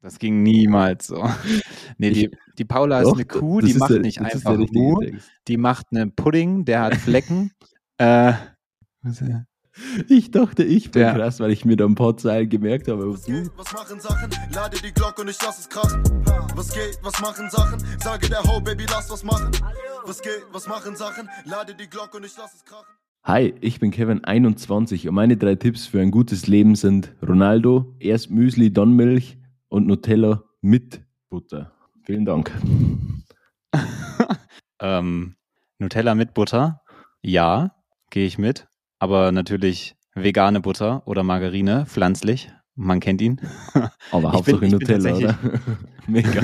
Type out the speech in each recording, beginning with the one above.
Das ging niemals so. Nee, die, die Paula ist Doch, eine Kuh, die macht der- nicht einfach Mu, die macht einen Pudding, der hat Flecken. äh, was, äh, Ich dachte, ich bin Der- krass, weil ich mir da ein paar Zeilen gemerkt habe. Was geht, was machen Sachen? Lade die Glocke und ich lass es krachen. Was geht, was machen Sachen? Sage der Ho, Baby, lass was machen. Was geht, was machen Sachen? Lade die Glocke und ich lass es krachen. Hi, ich bin Kevin 21 und meine drei Tipps für ein gutes Leben sind Ronaldo, erst Müsli, dann Milch und Nutella mit Butter. Vielen Dank. ähm, Nutella mit Butter, ja, gehe ich mit. Aber natürlich vegane Butter oder Margarine, pflanzlich. Man kennt ihn. Aber Hauptsache bin Nutella, oder? Mega.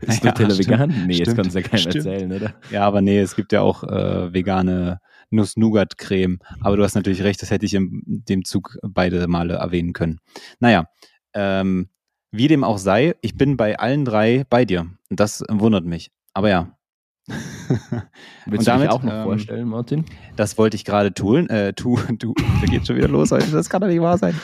Ist Ja, Nutella stimmt, vegan? Nee, das stimmt, kann es ja keiner stimmt. erzählen, oder? Ja, aber nee, es gibt ja auch äh, vegane Nuss-Nougat-Creme. Aber du hast natürlich recht, das hätte ich in dem Zug beide Male erwähnen können. Naja, ähm, wie dem auch sei, ich bin bei allen drei bei dir. Und das wundert mich. Aber ja. Willst Und du damit, dich auch noch ähm, vorstellen, Martin? Das wollte ich gerade tun. Äh, tu, tu, da geht schon wieder los heute. Das kann doch nicht wahr sein.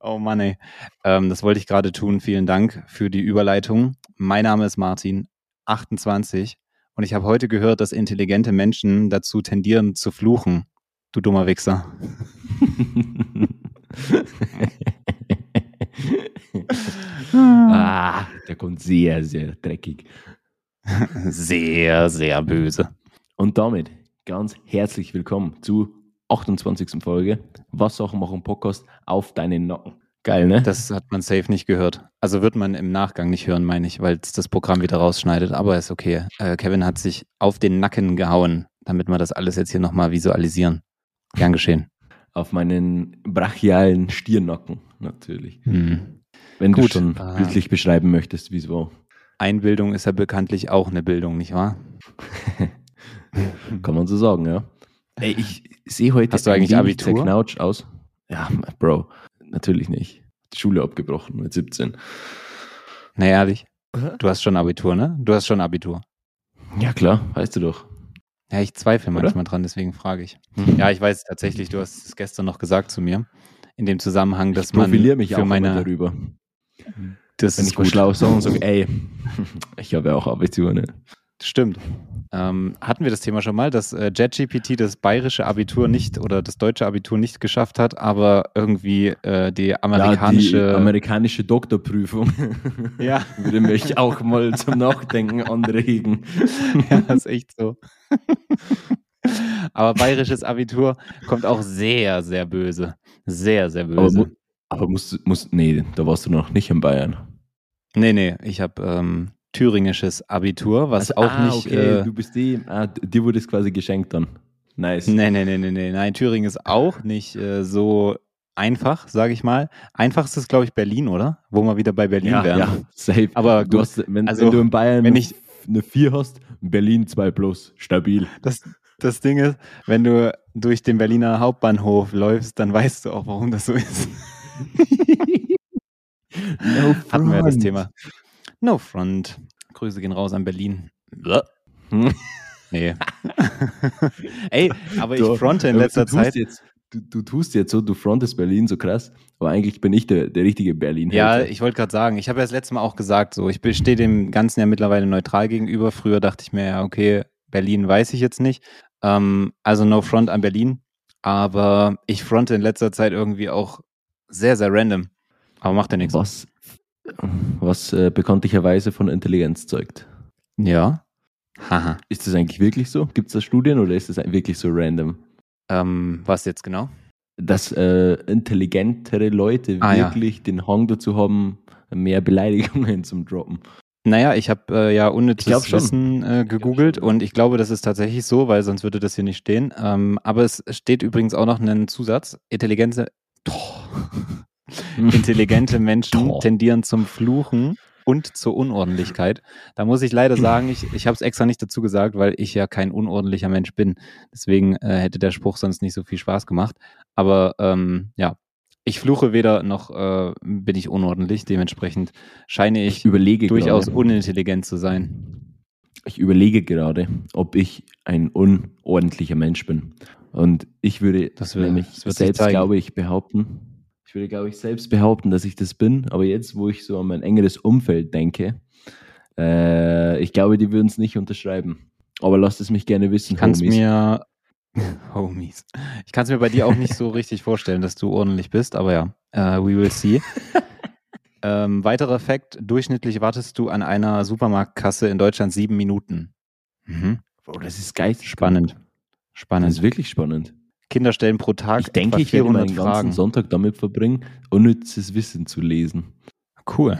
Oh Mann, ey. Ähm, das wollte ich gerade tun. Vielen Dank für die Überleitung. Mein Name ist Martin, 28. Und ich habe heute gehört, dass intelligente Menschen dazu tendieren zu fluchen. Du dummer Wichser. ah, der kommt sehr, sehr dreckig. Sehr, sehr böse. Und damit ganz herzlich willkommen zu 28. Folge Was Sachen machen Podcast auf deinen Nacken. Geil, ne? Das hat man safe nicht gehört. Also wird man im Nachgang nicht hören, meine ich, weil es das Programm wieder rausschneidet. Aber ist okay. Äh, Kevin hat sich auf den Nacken gehauen, damit wir das alles jetzt hier nochmal visualisieren. Gern geschehen. auf meinen brachialen Stirnacken, natürlich. Hm. Wenn Gut, du schon äh, bildlich beschreiben möchtest, wie es war. Einbildung ist ja bekanntlich auch eine Bildung, nicht wahr? Kann man so sagen, ja. Ey, ich sehe heute Hast du eigentlich Abitur? zerknautscht aus. Ja, Bro, natürlich nicht. Die Schule abgebrochen mit 17. Na ehrlich, du hast schon Abitur, ne? Du hast schon Abitur. Ja, klar, weißt du doch. Ja, ich zweifle Oder? manchmal dran, deswegen frage ich. Mhm. Ja, ich weiß tatsächlich, du hast es gestern noch gesagt zu mir. In dem Zusammenhang, dass ich man mich für auch meine, darüber. Das Wenn ist ich gut. schlau sage und sage, ey, ich habe ja auch Abitur, ne? Stimmt. Ähm, hatten wir das Thema schon mal, dass äh, JetGPT das bayerische Abitur nicht oder das deutsche Abitur nicht geschafft hat, aber irgendwie äh, die Ja, amerikanische. die amerikanische Doktorprüfung Ja, würde mich auch mal zum Nachdenken anregen. ja, das ist echt so. aber bayerisches Abitur kommt auch sehr, sehr böse. Sehr, sehr böse. Aber musst, musst, nee, da warst du noch nicht in Bayern. nee, nee, ich habe ähm, thüringisches Abitur, was Also, auch ah, nicht. okay, Äh, du bist die, ah, dir wurde es quasi geschenkt dann. Nice. Nee, nee, nee, nee, nee. Nein, Thüringen ist auch nicht äh, so einfach, sage ich mal. Einfachstes ist, glaube ich, Berlin, oder? Wo wir wieder bei Berlin ja, wären. ja, safe. Aber du gut. hast, wenn, Also, wenn du in Bayern wenn ich- eine 4 hast, Berlin 2 plus, stabil. Das, das Ding ist, wenn du durch den Berliner Hauptbahnhof läufst, dann weißt du auch, warum das so ist. No Hatten wir ja das front. Thema. No front. Grüße gehen raus an Berlin. Hm. Nee. Ey, aber ich fronte in letzter Zeit. Jetzt, du, du tust jetzt so, du frontest Berlin so krass, aber eigentlich bin ich der, der richtige berlin Ja, ich wollte gerade sagen, ich habe ja das letzte Mal auch gesagt, so, ich stehe dem Ganzen ja mittlerweile neutral gegenüber. Früher dachte ich mir, ja, okay, Berlin weiß ich jetzt nicht. Ähm, also no front an Berlin. Aber ich fronte in letzter Zeit irgendwie auch sehr, sehr random. Aber macht ja nichts. Was, was äh, bekanntlicherweise von Intelligenz zeugt. Ja. Haha. Ist das eigentlich wirklich so? Gibt es da Studien oder ist das wirklich so random? Ähm, was jetzt genau? Dass äh, intelligentere Leute Ah, ja. wirklich den Hang dazu haben, mehr Beleidigungen zum Droppen. Naja, ich habe äh, ja unnützes Ich. Wissen äh, gegoogelt und ich glaube, das ist tatsächlich so, weil sonst würde das hier nicht stehen. Ähm, aber es steht übrigens auch noch ein Zusatz. Intelligente, intelligente Menschen tendieren zum Fluchen und zur Unordentlichkeit. Da muss ich leider sagen, ich, ich habe es extra nicht dazu gesagt, weil ich ja kein unordentlicher Mensch bin. Deswegen äh, hätte der Spruch sonst nicht so viel Spaß gemacht. Aber ähm, ja, ich fluche weder noch äh, bin ich unordentlich. Dementsprechend scheine ich Ich überlege durchaus gerade, unintelligent zu sein. ich überlege gerade, ob ich ein unordentlicher Mensch bin. Und ich würde Das will- nämlich das selbst, glaube ich, behaupten, würde, glaube ich, selbst behaupten, dass ich das bin. Aber jetzt, wo ich so an mein engeres Umfeld denke, äh, ich glaube, die würden es nicht unterschreiben. Aber lasst es mich gerne wissen, Ich kann es Homies. mir. Homies. Ich kann es mir bei dir auch nicht so richtig vorstellen, dass du ordentlich bist, aber ja, äh, we will see. ähm, weiterer Fakt: Durchschnittlich wartest du an einer Supermarktkasse in Deutschland sieben Minuten. Mhm. Bro, das ist geil. Spannend. Das Spannend. ist wirklich spannend. Kinder stellen pro Tag Ich denke, ich werde 400 meinen Fragen. ganzen Sonntag damit verbringen, unnützes Wissen zu lesen. Cool.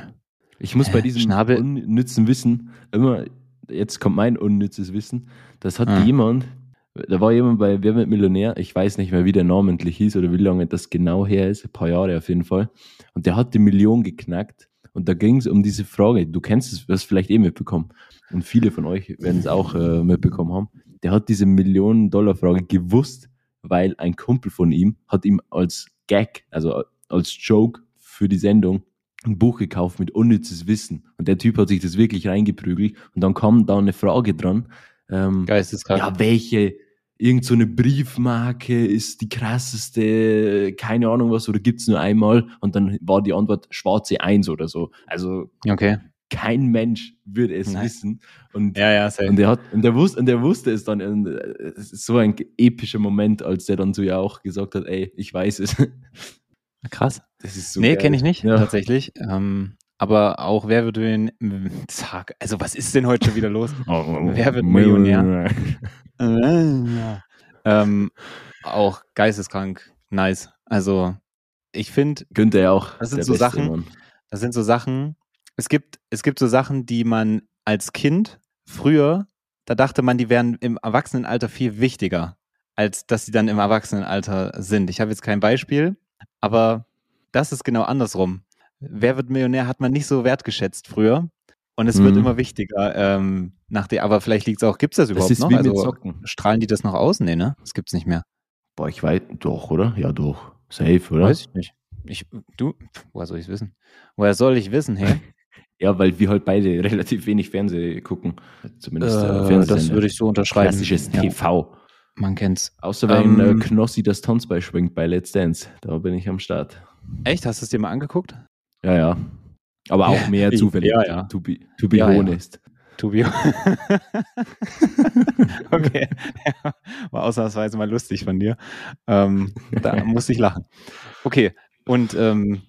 Ich muss bei diesem Schnabel? unnützen Wissen immer, jetzt kommt mein unnützes Wissen, das hat Ah. jemand, da war jemand bei Wer wird Millionär, ich weiß nicht mehr, wie der namentlich hieß oder wie lange das genau her ist, ein paar Jahre auf jeden Fall. Und der hat die Million geknackt. Und da ging es um diese Frage, du kennst es, wirst vielleicht eh mitbekommen. Und viele von euch werden es auch äh, mitbekommen haben. Der hat diese Millionen-Dollar-Frage gewusst, weil ein Kumpel von ihm hat ihm als Gag, also als Joke für die Sendung, ein Buch gekauft mit unnützes Wissen. Und der Typ hat sich das wirklich reingeprügelt. Und dann kam da eine Frage dran. Ähm, Geisteskrank. ja, welche, irgend so eine Briefmarke ist die krasseste, keine Ahnung was, oder gibt's nur einmal? Und dann war die Antwort schwarze Eins oder so. Also Okay. Kein Mensch würde es Nein. wissen. Und, Ja, ja, und, er hat, und, er wusste, und er wusste es dann. Und äh, es ist so ein epischer Moment, als der dann so ja auch gesagt hat, ey, ich weiß es. Krass. Das ist so nee, kenne ich nicht, Ja. tatsächlich. Ähm, aber auch wer wird den Tag. Also, was ist denn heute schon wieder los? Wer wird Millionär? Äh, ähm, auch geisteskrank nice. Also, ich finde, Könnte er auch. Das sind der so Beste, Sachen, Mann. das sind so Sachen. Es gibt, es gibt so Sachen, die man als Kind früher, da dachte man, die wären im Erwachsenenalter viel wichtiger, als dass sie dann im Erwachsenenalter sind. Ich habe jetzt kein Beispiel, aber das ist genau andersrum. Wer wird Millionär hat man nicht so wertgeschätzt früher. Und es wird Mhm. immer wichtiger. Ähm, nach der, aber vielleicht liegt es auch, gibt es das Das überhaupt ist noch? Also, strahlen die das noch aus? Nee, ne? Das gibt's nicht mehr. Boah, ich weiß, doch, oder? Ja, doch. Safe, oder? Weiß ich nicht. Ich, du, woher soll ich es wissen? Woher soll ich wissen, hey? Ja, weil wir halt beide relativ wenig Fernsehen gucken. Zumindest äh, Äh, Fernsehen. das würde ich so unterschreiben. Klassisches Ja, TV. man kennt's. Außer wenn Ähm, äh, Knossi das Tanzbein schwingt bei Let's Dance. Da bin ich am Start. Echt? Hast du es dir mal angeguckt? Ja, ja. Aber auch Ja, mehr ja, zufällig. ja. To be, to be Ja, ja. honest. To be okay. Ja, war ausnahmsweise mal lustig von dir. Ähm, da musste ich lachen. Okay. Und ähm,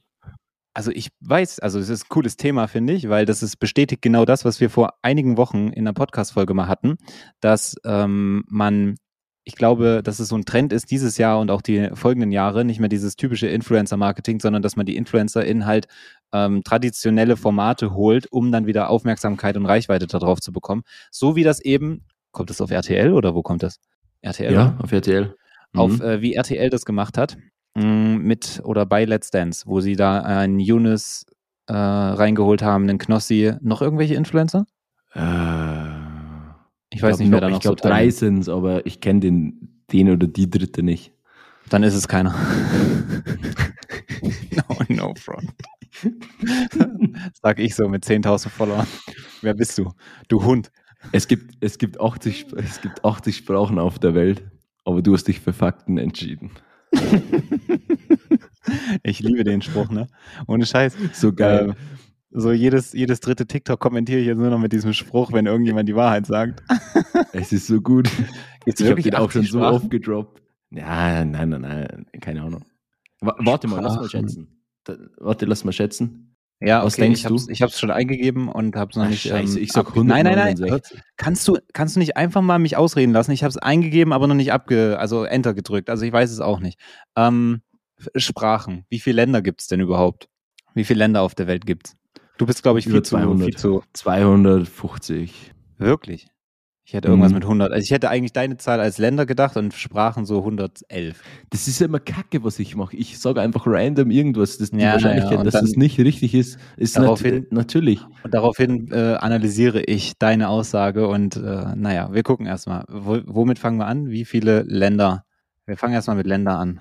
also ich weiß, also es ist ein cooles Thema, finde ich, weil das ist bestätigt genau das, was wir vor einigen Wochen in der Podcast-Folge mal hatten, dass ähm, man, ich glaube, dass es so ein Trend ist dieses Jahr und auch die folgenden Jahre, nicht mehr dieses typische Influencer-Marketing, sondern dass man die InfluencerInnen halt ähm, traditionelle Formate holt, um dann wieder Aufmerksamkeit und Reichweite darauf zu bekommen. So wie das eben, kommt das auf RTL oder wo kommt das? RTL, Ja, oder? auf RTL. Mhm. auf äh, wie RTL das gemacht hat, mit oder bei Let's Dance, wo sie da einen Yunus äh, reingeholt haben, einen Knossi, noch irgendwelche Influencer? äh, Ich weiß glaub nicht, wer noch- da noch Ich glaube, so drei sind aber ich kenne den, den oder die dritte nicht. Dann ist es keiner. no, no front. Sag ich so mit 10.000 Followern. Wer bist du? Du Hund. Es gibt, es, gibt 80, Sp- es gibt 80 Sprachen auf der Welt, aber du hast dich für Fakten entschieden. Ich liebe den Spruch, ne? Ohne Scheiß. So geil. Äh, so jedes, jedes dritte TikTok kommentiere ich jetzt nur noch mit diesem Spruch, wenn irgendjemand die Wahrheit sagt. es ist so gut. Gibt's ich habe den auch schon 80 so Sprachen? oft gedroppt. Ja, nein, nein, nein, keine Ahnung. Wa- Warte mal, lass mal schätzen. Da, warte, lass mal schätzen. Ja, Was okay, denkst ich hab's, du? ich hab's schon eingegeben und hab's noch Ach, nicht. scheiße, ähm, ich sag ab- Nein, nein, nein. 169. Kannst du, kannst du nicht einfach mal mich ausreden lassen? Ich hab's eingegeben, aber noch nicht abge, also Enter gedrückt. Also ich weiß es auch nicht. Ähm, Sprachen. Wie viele Länder gibt's denn überhaupt? Wie viele Länder auf der Welt gibt's? Du bist, glaube ich, viel Über zu, 200. viel zu. 250. Wirklich? Ich hätte irgendwas Mhm. mit 100. Also ich hätte eigentlich deine Zahl als Länder gedacht und Sprachen so 111. Das ist ja immer Kacke, was ich mache. Ich sage einfach random irgendwas. Das, die Ja, Wahrscheinlichkeit, ja, dass das nicht richtig ist, ist Daraufhin- nat natürlich. Und daraufhin äh, analysiere ich deine Aussage und äh, naja, wir gucken erstmal. Wo, womit fangen wir an? Wie viele Länder? Wir fangen erstmal mit Länder an.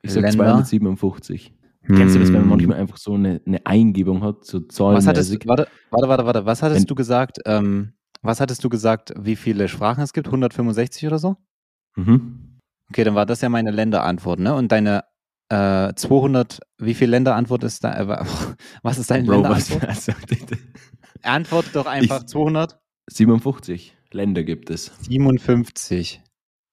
Ich sage Länder? 257. Kennst du das, wenn man Hm. manchmal einfach so eine, eine Eingebung hat, so Was hattest warte, warte, warte, warte, was hattest Wenn- du gesagt? Ähm, was hattest du gesagt, wie viele Sprachen es gibt? 165 oder so? Mhm. Okay, dann war das ja meine Länderantwort, ne? Und deine äh, 200, wie viele Länderantwort ist da? Äh, was ist deine Bro, was, Länderantwort? also, Antwort doch einfach Ich- 200. 57 Länder gibt es. 57.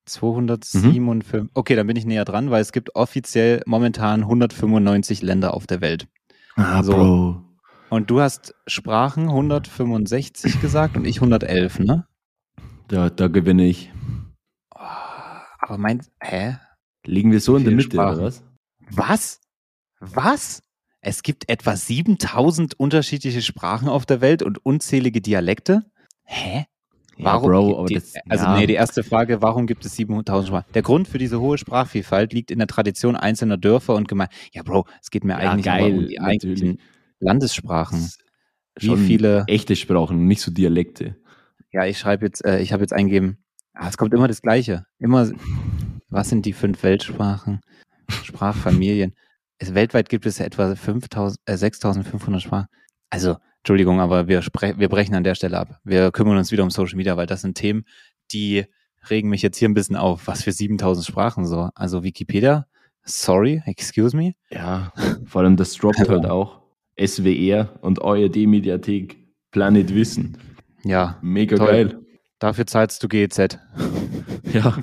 257. Okay, dann bin ich näher dran, weil es gibt offiziell momentan 195 Länder auf der Welt. Ah, So. Bro. Und du hast Sprachen 165 gesagt und ich 111, ne? Da, da gewinne ich. Oh, aber mein, hä? Liegen wir so in der Mitte, Sprachen. oder was? Was? Was? Es gibt etwa 7000 unterschiedliche Sprachen auf der Welt und unzählige Dialekte? Hä? Warum? Ja, Bro, die, das, also, ja, nee, die erste Frage, warum gibt es 7000 Sprachen? Der Grund für diese hohe Sprachvielfalt liegt in der Tradition einzelner Dörfer und Gemeinden. Ja, Bro, es geht mir Ja, eigentlich geil, um die eigentlichen Landessprachen. Wie schon viele? echte Sprachen, nicht so Dialekte. Ja, ich schreibe jetzt, äh, ich habe jetzt eingegeben, ah, es kommt immer das Gleiche. Immer, was sind die fünf Weltsprachen? Sprachfamilien. Es, weltweit gibt es ja etwa 5000, äh, 6500 Sprachen. Also, Entschuldigung, aber wir, wir brechen an der Stelle ab. Wir kümmern uns wieder um Social Media, weil das sind Themen, die regen mich jetzt hier ein bisschen auf. Was für 7000 Sprachen so? Also Wikipedia, sorry, excuse me. Ja, vor allem das droppt halt auch. SWR und ARD-Mediathek, Planet Wissen. Ja, Mega Toll. geil. dafür zahlst du GEZ. Ja.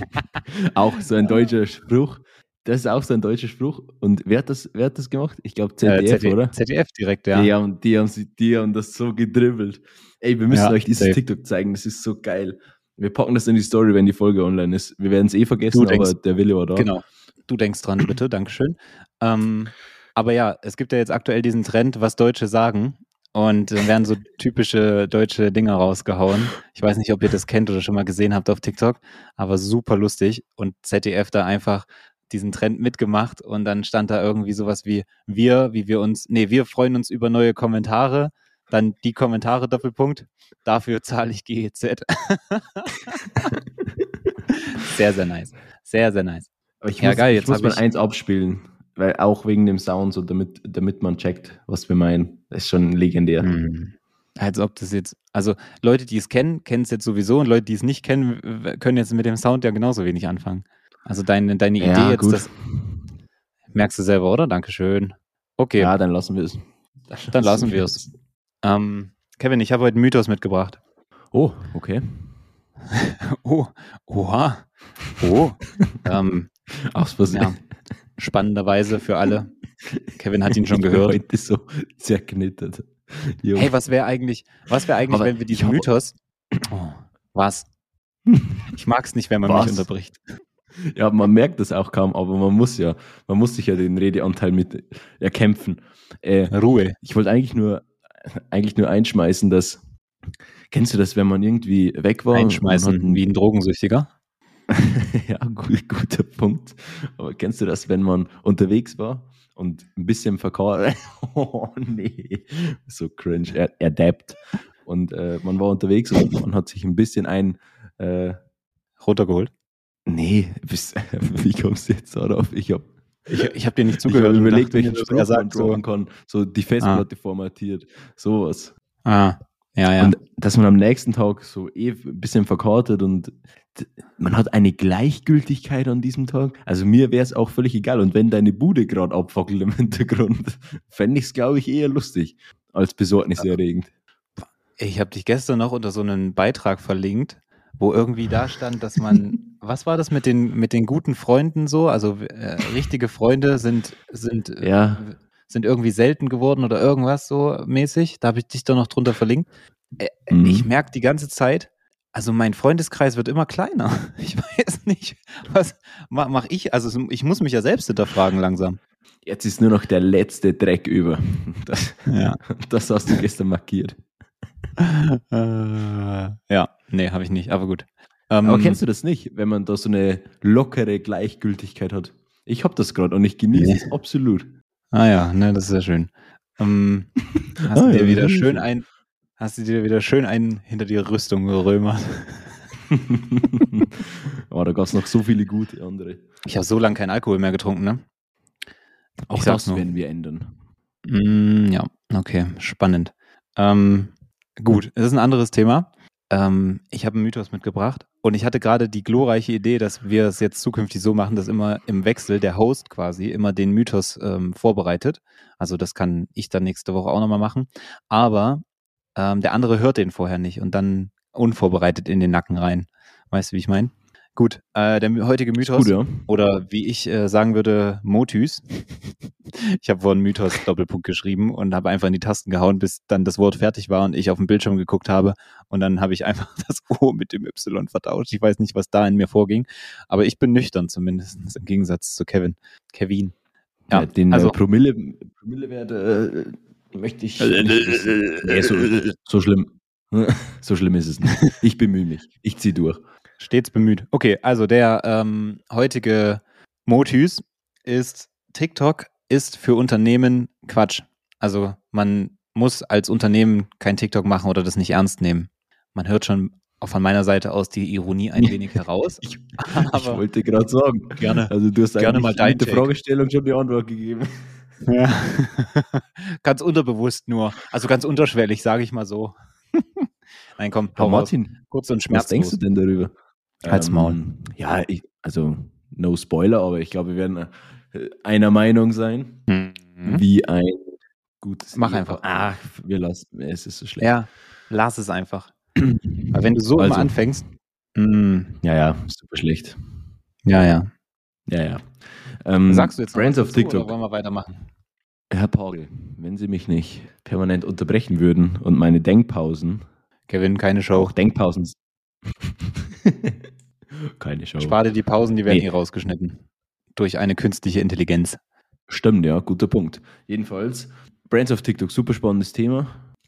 auch so ein deutscher Spruch. Das ist auch so ein deutscher Spruch. Und wer hat das, wer hat das gemacht? Ich glaube ZDF, ZDF, oder? ZDF direkt, ja. Die, haben, die, haben, sie- die haben das so gedribbelt. Ey, wir müssen Ja, euch dieses safe. TikTok zeigen. Das ist so geil. Wir packen das in die Story, wenn die Folge online ist. Wir werden es eh vergessen, aber der Wille war da. Genau. Du denkst dran, bitte, Dankeschön. Ähm, aber ja, es gibt ja jetzt aktuell diesen Trend, was Deutsche sagen. Und dann werden so typische deutsche Dinger rausgehauen. Ich weiß nicht, ob ihr das kennt oder schon mal gesehen habt auf TikTok, aber super lustig. Und ZDF da einfach diesen Trend mitgemacht und dann stand da irgendwie sowas wie wir, wie wir uns, nee, wir freuen uns über neue Kommentare. Dann die Kommentare Doppelpunkt. Dafür zahle ich GEZ. sehr, sehr nice. Sehr, sehr nice. Aber ich Ja, muss, geil, ich jetzt muss hab mal ich- eins abspielen, weil auch wegen dem Sound, so damit, damit man checkt, was wir meinen. Das ist schon legendär. Hm. Als ob das jetzt, also Leute, die es kennen, kennen es jetzt sowieso und Leute, die es nicht kennen, können jetzt mit dem Sound ja genauso wenig anfangen. Also deine, deine Idee Ja, jetzt, gut. das merkst du selber, oder? Dankeschön. Okay, Ja, dann lassen wir es. Dann lassen wir es. ähm, Kevin, ich habe heute einen Mythos mitgebracht. Oh, okay. Oh, oha, oh. ähm, Aus Versehen. ja, spannenderweise für alle. Kevin hat ihn schon gehört. Heute so zerknittert. Jo. Hey, was wäre eigentlich, was wäre eigentlich, Aber wenn wir diesen hab- Mythos. Oh, was? Ich mag es nicht, wenn man Was? mich unterbricht. Ja, man merkt das auch kaum, aber man muss ja, man muss sich ja den Redeanteil mit erkämpfen. Äh, Ruhe. ich wollte eigentlich nur, eigentlich nur einschmeißen, dass, kennst du das, wenn man irgendwie weg war? und man hat Einschmeißen wie ein Drogensüchtiger. ja, gut, guter Punkt. Aber kennst du das, wenn man unterwegs war und ein bisschen verkauft? Oh nee, so cringe, er, er dappt. Und äh, man war unterwegs und man hat sich ein bisschen ein, äh, Runtergeholt. nee, bis, wie kommst du jetzt darauf? Ich habe Ich, ich habe dir nicht ich zugehört. und überlegt, welchen Spruch er man so. droppen kann. So die Festplatte formatiert, sowas. Ah, ja, ja. Und dass man am nächsten Tag so eh ein bisschen verkartet und man hat eine Gleichgültigkeit an diesem Tag. Also mir wäre es auch völlig egal. Und wenn deine Bude gerade abfackelt im Hintergrund, fände ich es, glaube ich, eher lustig als besorgniserregend. Ich habe dich gestern noch unter so einen Beitrag verlinkt, wo irgendwie da stand, dass man, was war das mit den, mit den guten Freunden so? Also äh, richtige Freunde sind, sind, äh, Ja. Sind irgendwie selten geworden oder irgendwas so mäßig. Da habe ich dich doch noch drunter verlinkt. Äh, Mhm. Ich merke die ganze Zeit, also mein Freundeskreis wird immer kleiner. Ich weiß nicht, was mache mach ich? Also ich muss mich ja selbst hinterfragen langsam. Jetzt ist nur noch der letzte Dreck über. Das, Ja. das hast du gestern markiert. Äh, ja, nee, habe ich nicht, aber gut. Ähm, Aber kennst du das nicht, wenn man da so eine lockere Gleichgültigkeit hat? Ich habe das gerade und ich genieße Nee. es absolut. Ah ja, ne, das ist ja schön. Ähm, hast Ah du dir ja, wieder schön ein, hast du dir wieder schön einen hinter die Rüstung gerömert? Aber da gab es noch so viele gute andere. Ich habe so lange keinen Alkohol mehr getrunken, ne? Auch Ich das nur. werden wir ändern. Mm, ja, okay, spannend. Ähm, gut, es ist ein anderes Thema. Ähm, ich habe einen Mythos mitgebracht Und ich hatte gerade die glorreiche Idee, dass wir es jetzt zukünftig so machen, dass immer im Wechsel der Host quasi immer den Mythos ähm, vorbereitet. Also das kann ich dann nächste Woche auch nochmal machen. Aber ähm, der andere hört den vorher nicht und dann unvorbereitet in den Nacken rein. Weißt du, wie ich meine? Gut, äh, der heutige Mythos Gut, ja. oder wie ich äh, sagen würde, Motus. ich habe vorhin Mythos Doppelpunkt geschrieben und habe einfach in die Tasten gehauen, bis dann das Wort fertig war und ich auf dem Bildschirm geguckt habe und dann habe ich einfach das O mit dem Y vertauscht. Ich weiß nicht, was da in mir vorging, aber ich bin nüchtern zumindest im Gegensatz zu Kevin. Kevin. Ja, Ja, den also- äh, Promille, Promillewert äh, möchte ich. nicht wissen. nee, so, so schlimm. so schlimm ist es nicht. Ich bemühe mich. Ich ziehe durch. Stets bemüht. Okay, also der ähm, heutige Motus ist, TikTok ist für Unternehmen Quatsch. Also man muss als Unternehmen kein TikTok machen oder das nicht ernst nehmen. Man hört schon auch von meiner Seite aus die Ironie ein wenig heraus. Ich, ich wollte gerade sagen. gerne. Also du hast Gerne mal dein mit der Take. Fragestellung schon die Antwort gegeben. Ja. ganz unterbewusst nur. Also ganz unterschwellig, sage ich mal so. Nein, komm, hau raus. Martin, kurz und was schmerzlos. denkst du denn darüber? Halt's Maul. Ähm, Ja, ich, also no Spoiler, aber ich glaube, wir werden äh, einer Meinung sein, Mhm. wie ein gutes. Mach Ehepaar. einfach. Ach, wir lassen, es ist so schlecht. Ja, lass es einfach. Aber wenn du so Also. immer anfängst, mm, ja, ja, super schlecht. ja, ja. Ja, ja. Ähm, Sagst du jetzt auf dazu, TikTok. Oder wollen wir weitermachen? Herr Pagel, wenn Sie mich nicht permanent unterbrechen würden und meine Denkpausen, Kevin, keine Show. auch Denkpausen. Keine Show. Spar dir die Pausen, die werden Nee. hier rausgeschnitten. Durch eine künstliche Intelligenz. Stimmt, ja, guter Punkt. Jedenfalls, Brands auf TikTok, super spannendes Thema,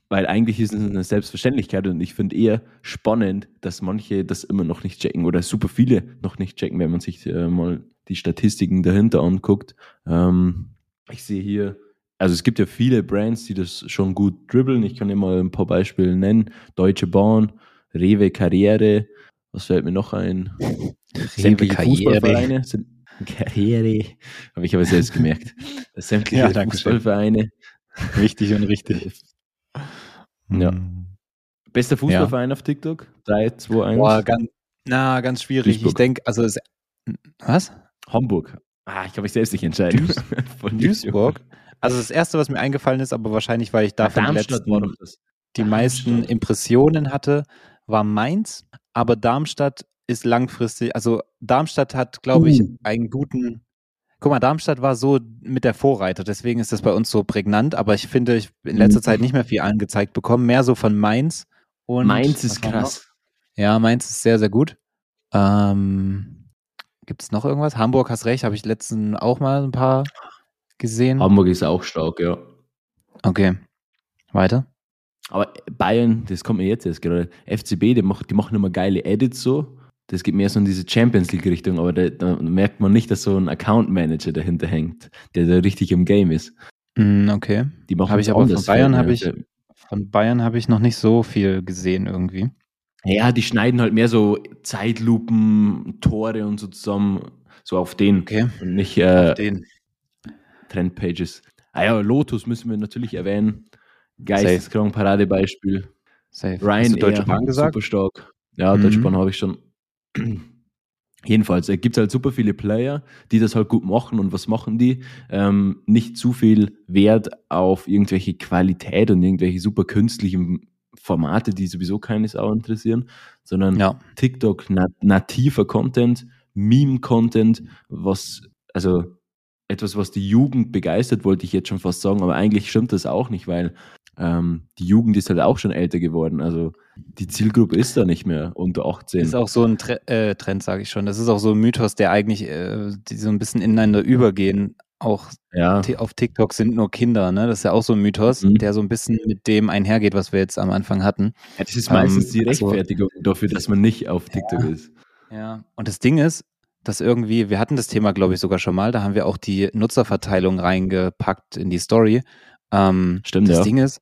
weil eigentlich ist es eine Selbstverständlichkeit und ich finde eher spannend, dass manche das immer noch nicht checken oder super viele noch nicht checken, wenn man sich äh, mal die Statistiken dahinter anguckt. Ähm, ich sehe hier, also es gibt ja viele Brands, die das schon gut dribbeln. Ich kann dir mal ein paar Beispiele nennen. Deutsche Bahn, Rewe Karriere, was fällt mir noch ein? Sämtliche. Fußballvereine sind Karriere. Habe ich aber selbst gemerkt. Sämtliche Ja. Fußballvereine. Wichtig und richtig. Ja. Mm. Bester Fußballverein auf TikTok? 3, 2, 1. Boah, ganz, na, ganz schwierig. Ich Duisburg. denke, also es, was? Hamburg. Ah, ich kann mich selbst nicht entscheiden. Duis- Von Duisburg? Also das erste, was mir eingefallen ist, aber wahrscheinlich, weil ich davon die, Darmstadt letzten, die meisten. Impressionen hatte, war Mainz. Aber Darmstadt ist langfristig, also Darmstadt hat, glaube ich, Uh. einen guten. Guck mal, Darmstadt war so mit der Vorreiter, deswegen ist das bei uns so prägnant, aber ich finde, ich in letzter Mhm. Zeit nicht mehr viel angezeigt bekommen, mehr so von Mainz. Und Mainz ist krass. Ja, Mainz ist sehr, sehr gut. Ähm, Gibt es noch irgendwas? Hamburg, hast recht, habe ich letzten auch mal ein paar gesehen. Hamburg ist auch stark, ja. Okay. Weiter? Aber Bayern, das kommt mir jetzt erst gerade. FCB, die, macht, die machen immer geile Edits so. Das geht mehr so in diese Champions League-Richtung, aber da, da merkt man nicht, dass so ein Account Manager dahinter hängt, der da richtig im Game ist. Mm, okay. Die machen Habe ich aber von Bayern habe mir. ich- Von Bayern habe ich noch nicht so viel gesehen irgendwie. Ja, die schneiden halt mehr so Zeitlupen, Tore und so zusammen, so auf den Okay. und nicht äh, Den. Trendpages. Ah ja, Lotus müssen wir natürlich erwähnen. Geisteskrank Paradebeispiel. Safe. Ryan Hast du Deutsche Bahn gesagt? super stark. Ja, Mhm. Deutsche Bahn habe ich schon. Jedenfalls, es gibt halt super viele Player, die das halt gut machen. Und was machen die? Ähm, nicht zu viel Wert auf irgendwelche Qualität und irgendwelche super künstlichen Formate, die sowieso keine Sau interessieren, sondern Ja. TikTok nat nativer Content, Meme-Content, was, also etwas, was die Jugend begeistert, wollte ich jetzt schon fast sagen, aber eigentlich stimmt das auch nicht, weil ähm, die Jugend ist halt auch schon älter geworden. Also die Zielgruppe ist da nicht mehr unter 18. Ist auch so ein Tre äh, Trend, sage ich schon. Das ist auch so ein Mythos, der eigentlich äh, die so ein bisschen ineinander übergehen. Auch ja, auf TikTok sind nur Kinder, ne? Das ist ja auch so ein Mythos, Mhm. der so ein bisschen mit dem einhergeht, was wir jetzt am Anfang hatten. Ja, das ist meistens Ähm, die also- Rechtfertigung dafür, dass man nicht auf TikTok ist. Ja. Und das Ding ist, dass irgendwie, wir hatten das Thema, glaube ich, sogar schon mal, da haben wir auch die Nutzerverteilung reingepackt in die Story. Ähm, Stimmt, das ja. Ding ist,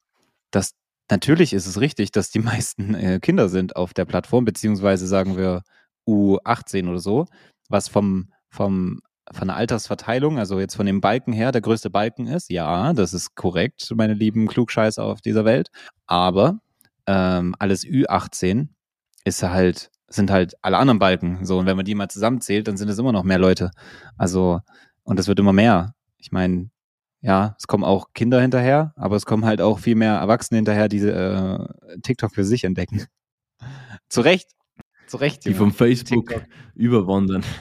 dass natürlich ist es richtig, dass die meisten äh, Kinder sind auf der Plattform, beziehungsweise sagen wir U18 oder so, was vom, vom, von der Altersverteilung, also jetzt von dem Balken her, der größte Balken ist. Ja, das ist korrekt, meine lieben Klugscheißer auf dieser Welt. Aber ähm, alles Ü18 ist halt sind halt alle anderen Balken. So, und wenn man die mal zusammenzählt, dann sind es immer noch mehr Leute. Also, und es wird immer mehr. Ich meine, ja, es kommen auch Kinder hinterher, aber es kommen halt auch viel mehr Erwachsene hinterher, die äh, TikTok für sich entdecken. Zu Recht. Zu Recht. Die vom Facebook TikTok. überwandern.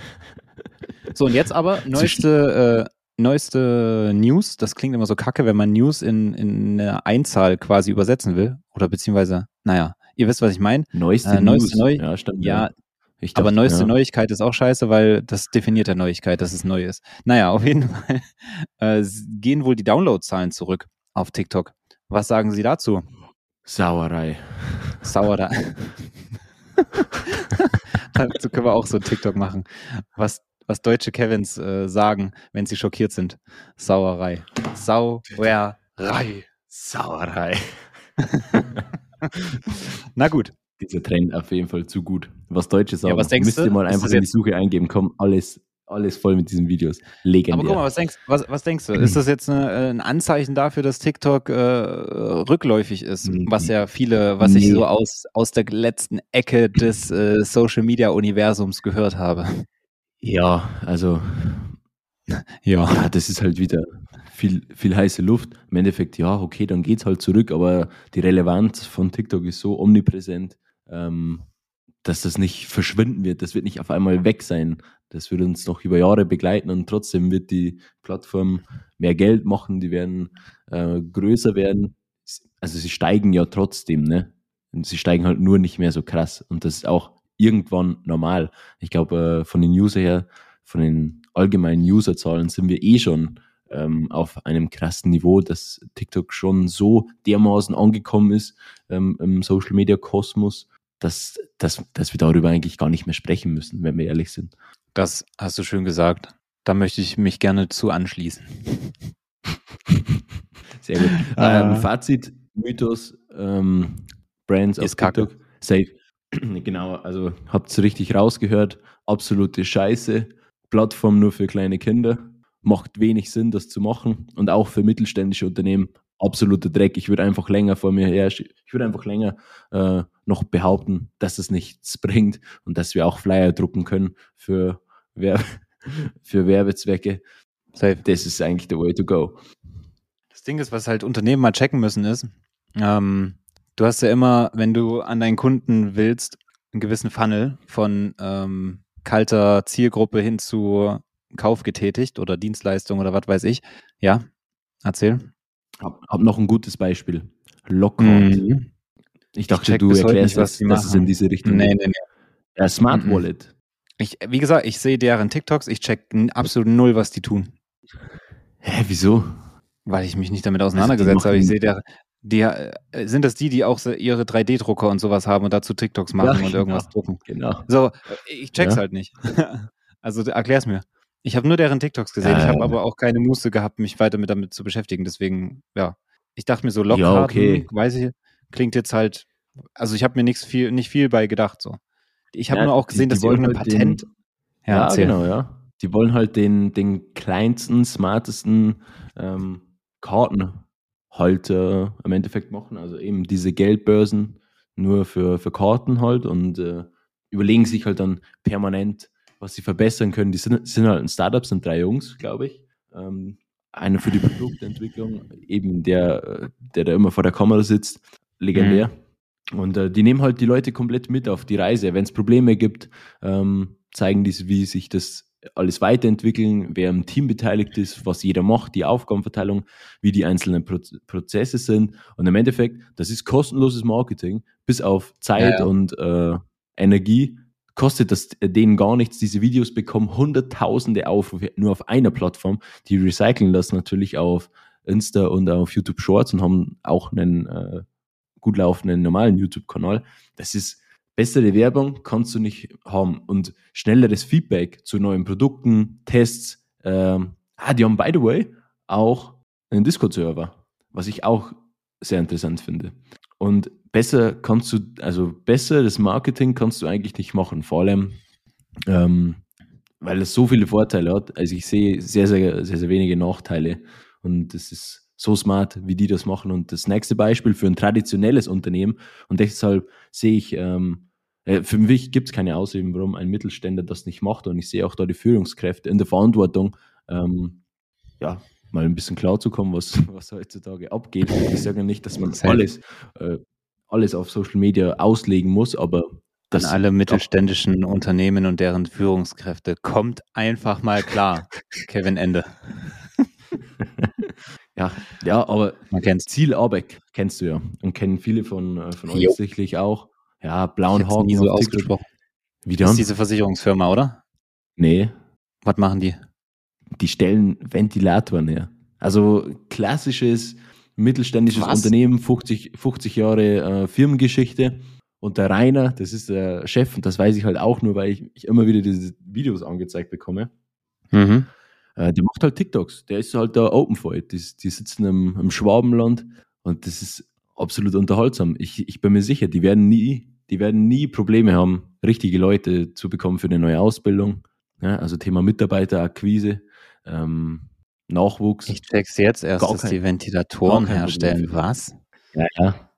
So, und jetzt aber neueste, äh, neueste News. Das klingt immer so kacke, wenn man News in, in eine Einzahl quasi übersetzen will. Oder beziehungsweise, naja, ihr wisst, was ich meine. Neueste, äh, neueste News. Neu ja, stimmt. Ja, Ich dachte, aber neueste ja. Neuigkeit ist auch scheiße, weil das definiert ja Neuigkeit, dass es neu ist. Naja, auf jeden Fall äh, gehen wohl die Downloadzahlen zurück auf TikTok. Was sagen Sie dazu? Sauerei. Sauer da. dazu können wir auch so ein TikTok machen. Was, was deutsche Kevins äh, sagen, wenn sie schockiert sind. Sauerei. Sauerei. Sauerei. Na gut. Dieser Trend auf jeden Fall zu gut. Was Deutsche sagen, was denkst müsst du? ihr mal einfach in die Suche eingeben. Komm, alles, alles voll mit diesen Videos. Legendär. Aber guck mal, was denkst, was, was denkst du? Ist das jetzt eine, ein Anzeichen dafür, dass TikTok äh, rückläufig ist? Mhm. Was ja viele, was ich Nee. so aus, aus der letzten Ecke des äh, Social Media Universums gehört habe. ja, also Ja. ja, das ist halt wieder viel, viel heiße Luft. Im Endeffekt, ja, okay, dann geht's halt zurück, aber die Relevanz von TikTok ist so omnipräsent, ähm, dass das nicht verschwinden wird. Das wird nicht auf einmal weg sein. Das wird uns noch über Jahre begleiten und trotzdem wird die Plattform mehr Geld machen, die werden äh, größer werden. Also sie steigen ja trotzdem, ne? Und sie steigen halt nur nicht mehr so krass. Und das ist auch irgendwann normal. Ich glaube, äh, von den User her, von den allgemeinen Userzahlen sind wir eh schon ähm, auf einem krassen Niveau, dass TikTok schon so dermaßen angekommen ist ähm, im Social Media Kosmos, dass, dass, dass wir darüber eigentlich gar nicht mehr sprechen müssen, wenn wir ehrlich sind. Das hast du schön gesagt. Da möchte ich mich gerne zu anschließen. Sehr gut. Äh. ähm, Fazit, Mythos, ähm, Brands auf Ist Kacke. TikTok. Safe. genau, also habt's richtig rausgehört. Absolute Scheiße. Plattform nur für kleine Kinder. Macht wenig Sinn, das zu machen. Und auch für mittelständische Unternehmen absoluter Dreck. Ich würde einfach länger vor mir her, ich würde einfach länger äh, noch behaupten, dass es nichts bringt und dass wir auch Flyer drucken können für, Werbe, für Werbezwecke. Safe. Das ist eigentlich the way to go. Das Ding ist, was halt Unternehmen mal checken müssen, ist, ähm, du hast ja immer, wenn du an deinen Kunden willst, einen gewissen Funnel von ähm, kalter Zielgruppe hin zu Kauf getätigt oder Dienstleistung oder was weiß ich. Ja, erzähl. Hab, hab noch ein gutes Beispiel. Lockhart. Mhm. Ich dachte, check du erklärst, nicht, was die dass es in diese Richtung Nee, geht. nee, nee. Ja, Smart Mhm. Wallet. Ich, wie gesagt, ich sehe deren TikToks, ich check absolut null, was die tun, Hä, wieso? weil ich mich nicht damit auseinandergesetzt habe. Ich sehe der, die, äh, sind das die, die auch ihre 3D-Drucker und sowas haben und dazu TikToks machen Ja, und irgendwas genau. drucken? Genau. So, ich check's Ja. halt nicht. also erklär's mir. Ich habe nur deren TikToks gesehen, ich Äh. habe aber auch keine Muße gehabt, mich weiter mit damit zu beschäftigen. Deswegen, ja. Ich dachte mir so, Lockhart, Ja, okay. weiß ich, klingt jetzt halt, also ich habe mir nichts viel, nicht viel bei gedacht. So. Ich habe Ja, nur auch gesehen, die dass die wollen irgendein halt den- Patent. Ja, erzähl. genau, ja. Die wollen halt den, den kleinsten, smartesten ähm, Kartenhalter im Endeffekt machen. Also eben diese Geldbörsen nur für, für Karten halt und äh, überlegen sich halt dann permanent, was sie verbessern können. Die sind, sind halt ein Startup, sind drei Jungs, glaube ich. Ähm, einer für die Produktentwicklung, eben der, der da immer vor der Kamera sitzt, legendär. Und äh, die nehmen halt die Leute komplett mit auf die Reise. Wenn es Probleme gibt, ähm, zeigen die, wie sich das alles weiterentwickeln, wer im Team beteiligt ist, was jeder macht, die Aufgabenverteilung, wie die einzelnen Pro Prozesse sind. Und im Endeffekt, das ist kostenloses Marketing, bis auf Zeit Ja, ja. und äh, Energie kostet das denen gar nichts. Diese Videos bekommen hunderttausende Aufrufe nur auf einer Plattform. Die recyceln das natürlich auf Insta und auf YouTube Shorts und haben auch einen äh, gut laufenden normalen YouTube-Kanal. Das ist bessere Werbung kannst du nicht haben und schnelleres Feedback zu neuen Produkten, Tests. Ähm, ah, die haben by the way auch einen Discord-Server, was ich auch sehr interessant finde. Und besser kannst du, also besseres Marketing kannst du eigentlich nicht machen, vor allem, ähm, weil es so viele Vorteile hat. Also ich sehe sehr, sehr, sehr, sehr wenige Nachteile und das ist so smart, wie die das machen. Und das nächste Beispiel für ein traditionelles Unternehmen und deshalb sehe ich ähm, Äh, für mich gibt es keine Ausreden, warum ein Mittelständler das nicht macht. Und ich sehe auch da die Führungskräfte in der Verantwortung, ähm, ja, mal ein bisschen klar zu kommen, was, was heutzutage abgeht. Ich sage ja nicht, dass man alles, äh, alles auf Social Media auslegen muss, aber das alle mittelständischen Unternehmen und deren Führungskräfte kommt einfach mal klar. Kevin Ende. ja, ja, aber man Ziel Abeck kennst du ja und kennen viele von, äh, von euch sicherlich auch. Ja, blauen Haken. nie so ausgesprochen. Wie dann? Das ist diese Versicherungsfirma, oder? Nee. Was machen die? Die stellen Ventilatoren her. Also klassisches mittelständisches Was? Unternehmen, 50, 50 Jahre äh, Firmengeschichte. Und der Rainer, das ist der Chef, und das weiß ich halt auch nur, weil ich, ich immer wieder diese Videos angezeigt bekomme. Mhm. Äh, der macht halt TikToks. Der ist halt da open for it. Die, die sitzen im, im Schwabenland und das ist absolut unterhaltsam. Ich, ich bin mir sicher, die werden nie, die werden nie Probleme haben, richtige Leute zu bekommen für eine neue Ausbildung. Ja, also Thema Mitarbeiterakquise, ähm, Nachwuchs. Ich check's jetzt erst, dass die Ventilatoren herstellen. Was? Ja, ja.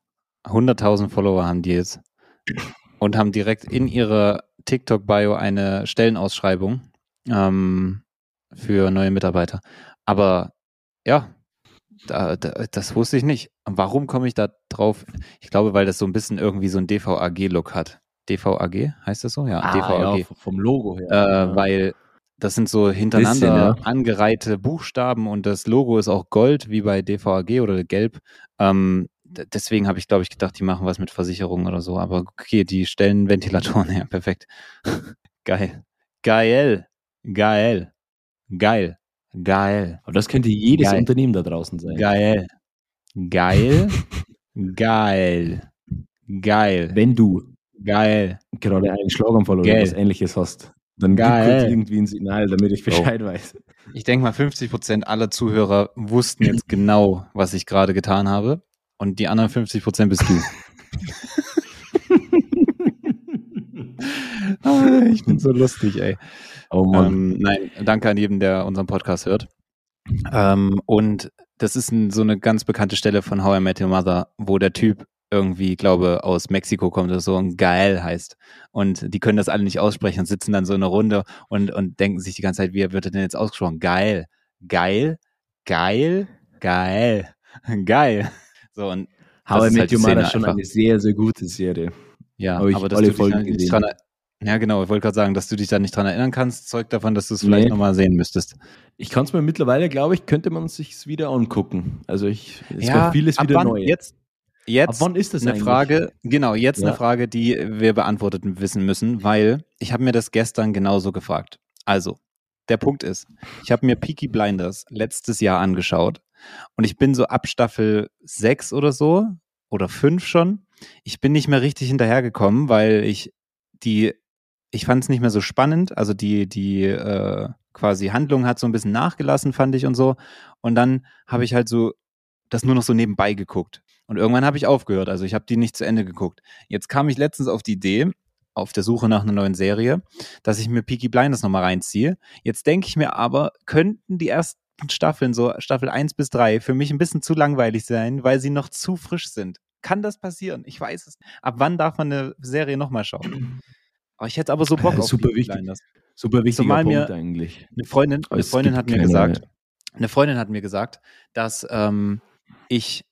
100.000 Follower haben die jetzt und haben direkt in ihrer TikTok-Bio eine Stellenausschreibung ähm, für neue Mitarbeiter. Aber ja, da, da, das wusste ich nicht. Warum komme ich da drauf? Ich glaube, weil das so ein bisschen irgendwie so ein DVAG-Look hat. DVAG heißt das so? Ja, ah, DVAG. Ja, vom Logo her. Äh, weil das sind so hintereinander bisschen, ja. angereihte Buchstaben und das Logo ist auch Gold, wie bei DVAG oder Gelb. Ähm, deswegen habe ich, glaube ich, gedacht, die machen was mit Versicherungen oder so. Aber okay, die stellen Ventilatoren her. Perfekt. Geil. Geil. Geil. Geil. Geil. Aber das könnte jedes Geil. Unternehmen da draußen sein. Geil. Geil. Geil. Geil. Wenn du Geil. gerade einen Schlaganfall oder was ähnliches hast, dann Geil. gib kurz irgendwie ein Signal, damit ich Bescheid oh. weiß. Ich denke mal, 50 Prozent aller Zuhörer wussten jetzt genau, was ich gerade getan habe. Und die anderen 50 Prozent bist du. ah, ich bin so lustig, ey. Oh Mann. Ähm, nein, danke an jedem, der unseren Podcast hört. Ähm, und das ist ein, so eine ganz bekannte Stelle von How I Met Your Mother, wo der Typ irgendwie, glaube aus Mexiko kommt oder so und geil heißt. Und die können das alle nicht aussprechen und sitzen dann so in einer Runde und, und denken sich die ganze Zeit, wie wird er denn jetzt ausgesprochen? Geil, geil, geil, geil, geil. So, und How I Met halt Your Mother schon eine sehr, sehr gute Serie. Ja, aber, aber dass alle Folgen nicht dran, ja, genau, ich wollte gerade sagen, dass du dich da nicht dran erinnern kannst, zeugt davon, dass du es vielleicht nee. nochmal sehen müsstest. Ich kann es mir mittlerweile, glaube ich, könnte man es sich wieder angucken. Also ich, es ja, vieles wieder neu. Jetzt, jetzt ab wann ist das eine eigentlich? Frage, genau, jetzt ja. eine Frage, die wir beantwortet wissen müssen, weil ich habe mir das gestern genauso gefragt. Also, der Punkt ist, ich habe mir Peaky Blinders letztes Jahr angeschaut und ich bin so ab Staffel 6 oder so oder 5 schon. Ich bin nicht mehr richtig hinterhergekommen, weil ich die, ich fand es nicht mehr so spannend. Also die, die äh, quasi Handlung hat so ein bisschen nachgelassen, fand ich und so. Und dann habe ich halt so das nur noch so nebenbei geguckt. Und irgendwann habe ich aufgehört. Also ich habe die nicht zu Ende geguckt. Jetzt kam ich letztens auf die Idee, auf der Suche nach einer neuen Serie, dass ich mir Peaky Blinders nochmal reinziehe. Jetzt denke ich mir aber, könnten die ersten Staffeln, so Staffel 1 bis 3, für mich ein bisschen zu langweilig sein, weil sie noch zu frisch sind. Kann das passieren? Ich weiß es. Ab wann darf man eine Serie nochmal schauen? Aber ich hätte aber so Bock auf super wichtig. Blinders. Super wichtiger Zumal Punkt mir eigentlich. Eine Freundin, eine Freundin hat mir gesagt, eine Freundin hat mir gesagt, dass ähm, ich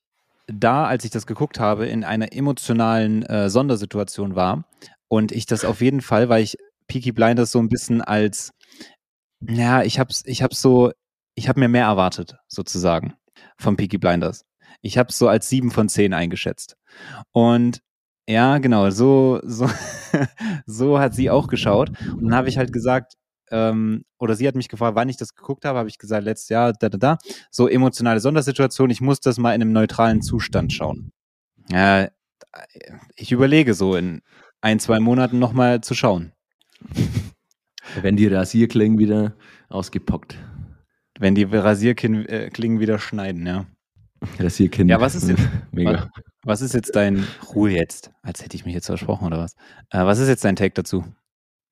da, als ich das geguckt habe, in einer emotionalen äh, Sondersituation war und ich das auf jeden Fall, weil ich Peaky Blinders so ein bisschen als, ja, ich hab's, ich hab's so ich habe mir mehr erwartet, sozusagen, von Peaky Blinders. Ich habe es so als sieben von zehn eingeschätzt. Und ja, genau, so, so, so hat sie auch geschaut. Und dann habe ich halt gesagt, ähm, oder sie hat mich gefragt, wann ich das geguckt habe, habe ich gesagt, letztes Jahr, da, da, da. So emotionale Sondersituation, ich muss das mal in einem neutralen Zustand schauen. Ja, ich überlege so in ein, zwei Monaten nochmal zu schauen. Wenn die Rasierklingen wieder ausgepackt. Wenn die Rasierklingen äh, wieder schneiden, ja. Rasierkind. Ja, was ist jetzt, Mega. Was, ist jetzt dein, Ruhe jetzt, als hätte ich mich jetzt versprochen oder was? Äh, was ist jetzt dein Take dazu?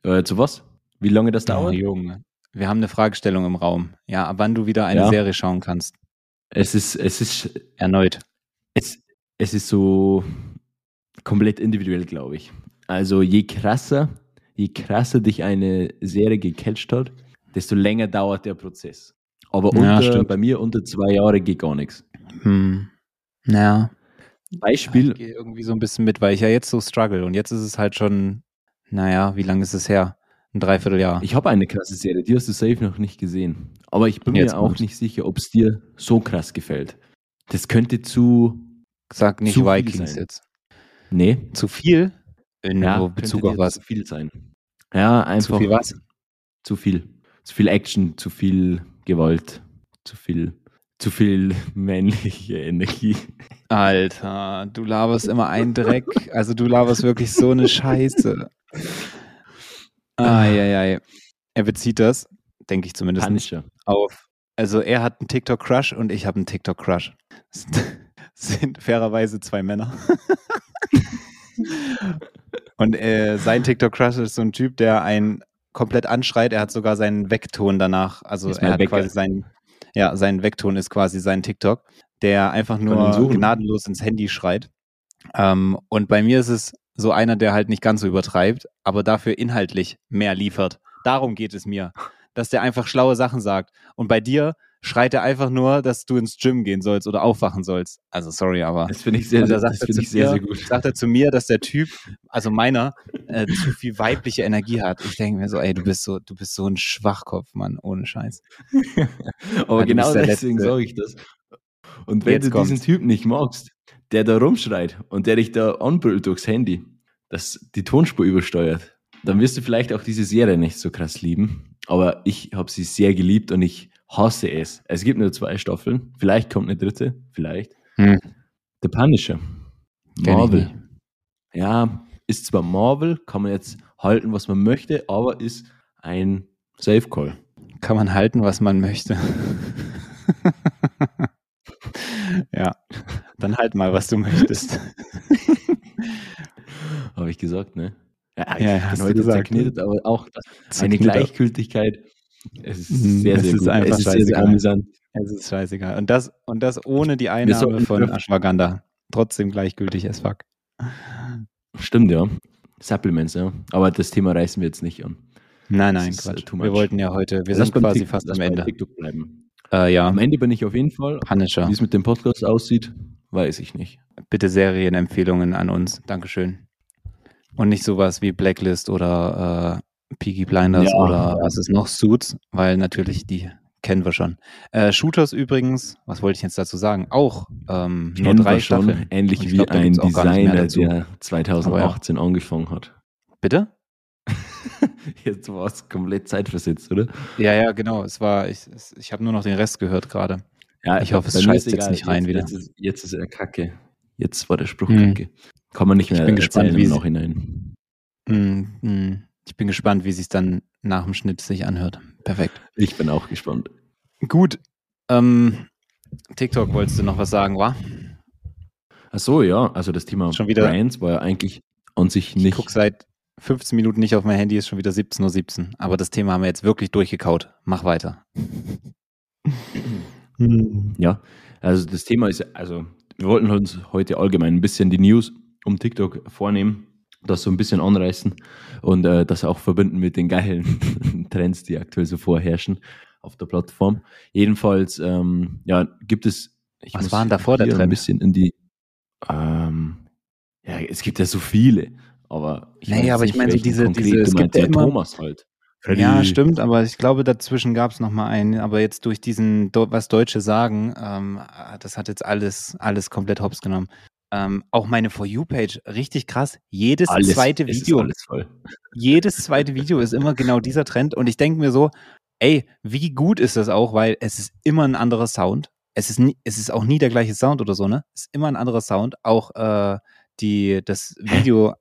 Äh, zu was? Wie lange das dauert? Junge. Wir haben eine Fragestellung im Raum. Ja, ab wann du wieder eine ja. Serie schauen kannst. Es ist, es ist erneut. Es, es ist so komplett individuell, glaube ich. Also je krasser, je krasser dich eine Serie gecatcht hat, desto länger dauert der Prozess. Aber Ja, unter, stimmt. bei mir unter zwei Jahre geht gar nichts. Hm. Ja. Beispiel, Ich gehe irgendwie so ein bisschen mit, weil ich ja jetzt so struggle und jetzt ist es halt schon, naja, wie lange ist es her? Ein Dreivierteljahr. ich habe eine krasse Serie, die hast du safe noch nicht gesehen. Aber ich bin Jetzt mir auch nicht sicher, ob es dir so krass gefällt. Das könnte zu. Sag nicht zu viel Vikings sein. jetzt. Nee. Zu viel? In Ja, Bezug auf was? Zu viel sein. Ja, einfach. Zu viel was? Zu viel. Zu viel Action, zu viel Gewalt, zu viel, zu viel männliche Energie. Alter, du laberst immer einen Dreck. Also du laberst wirklich so eine Scheiße. Eieiei. Er bezieht das, denke ich zumindest, Punisher. auf. Also er hat einen TikTok-Crush und ich habe einen TikTok-Crush. Sind- fairerweise zwei Männer. und äh, sein TikTok-Crush ist so ein Typ, der einen komplett anschreit. Er hat sogar seinen Weckton danach. Also er hat quasi seinen, ja, sein Weckton ist quasi sein TikTok, der einfach nur gnadenlos ins Handy schreit. Ähm, und bei mir ist es so einer, der halt nicht ganz so übertreibt, aber dafür inhaltlich mehr liefert. Darum geht es mir, dass der einfach schlaue Sachen sagt. Und bei dir schreit er einfach nur, dass du ins Gym gehen sollst oder aufwachen sollst. Also sorry, aber Das finde ich sehr, sehr, da das ich sehr, mir, sehr gut. sagt er zu mir, dass der Typ, also meiner, äh, zu viel weibliche Energie hat. Ich denke mir so, ey, du bist so, du bist so ein Schwachkopf, Mann, ohne Scheiß. Aber Ja, genau deswegen sage ich das. Und wenn Jetzt du diesen kommt's. Typ nicht magst, der da rumschreit und der dich da anbrüllt durchs Handy, dass die Tonspur übersteuert, dann wirst du vielleicht auch diese Serie nicht so krass lieben. Aber ich habe sie sehr geliebt und ich hasse es. Es gibt nur zwei Staffeln. Vielleicht kommt eine dritte. Vielleicht. Hm. The Punisher. Marvel. Ja, ist zwar Marvel, kann man jetzt halten, was man möchte, aber ist ein Safe Call. Kann man halten, was man möchte. ja, dann halt mal, was du möchtest. Habe ich gesagt, ne? Ja, Ja, ich hast bin du heute gesagt, zerknittert, aber auch das, eine Zerknittert. Gleichgültigkeit. Es ist Mhm, sehr, es sehr ist gut. einfach es ist sehr, sehr amüsant. Es ist scheißegal. Und das, und das ohne die Einnahme von Ashwagandha. Trotzdem gleichgültig as fuck. Stimmt, ja. Supplements, ja. Aber das Thema reißen wir jetzt nicht an. Nein, Das nein, ist, äh, Quatsch. Wir wollten ja heute, wir Lass sind quasi fast am Ende. TikTok bleiben. Äh, ja, Am Ende bin ich auf jeden Fall. Punisher. Wie es mit dem Podcast aussieht, weiß ich nicht. Bitte Serienempfehlungen an uns. Dankeschön. Und nicht sowas wie Blacklist oder äh, Peaky Blinders Ja. oder was ist noch, Suits, weil natürlich die kennen wir schon. Äh, Shooters übrigens, was wollte ich jetzt dazu sagen? Auch ähm, nur drei schon, Staffeln. ähnlich wie glaub, ein Designer, der 2018 angefangen hat. Bitte? Jetzt war es komplett zeitversetzt, oder? Ja, ja, genau. Es war, ich, ich habe nur noch den Rest gehört gerade. Ja, Ich hoffe, es scheißt jetzt egal. nicht rein jetzt, wieder. Jetzt ist, jetzt ist er kacke. Jetzt war der Spruch Hm. kacke. Kann man nicht Ich mehr bin gespannt, erzählen wie im sie- Nachhinein. Mm, mm. Ich bin gespannt, wie sich dann nach dem Schnitt sich anhört. Perfekt. Ich bin auch gespannt. Gut. Ähm, TikTok wolltest du noch was sagen, wa? Ach so, ja, also das Thema Schon wieder- Brands war ja eigentlich an sich Ich nicht. gucke seit 15 Minuten nicht auf mein Handy, ist schon wieder 17.17 Uhr. Aber das Thema haben wir jetzt wirklich durchgekaut. Mach weiter. Ja, also das Thema ist, also wir wollten uns heute allgemein ein bisschen die News um TikTok vornehmen, das so ein bisschen anreißen und äh, das auch verbinden mit den geilen Trends, die aktuell so vorherrschen auf der Plattform. Jedenfalls, ähm, ja, gibt es. Ich Was muss war denn davor der Trend? Ein bisschen in die. Ähm, ja, es gibt ja so viele, aber ich weiß aber ich meine so diese- diese- es gibt ja Der immer- Thomas halt. Freddy. Ja, stimmt, aber ich glaube, dazwischen gab es noch mal einen. Aber jetzt durch diesen, was Deutsche sagen, ähm, das hat jetzt alles, alles komplett hops genommen. Ähm, auch meine For You-Page, richtig krass. Jedes Alles, zweite Video, jedes zweite Video ist immer genau dieser Trend. Und ich denke mir so, ey, wie gut ist das auch, weil es ist immer ein anderer Sound. Es ist, nie, es ist auch nie der gleiche Sound oder so, ne? Es ist immer ein anderer Sound. Auch äh, die, das Video,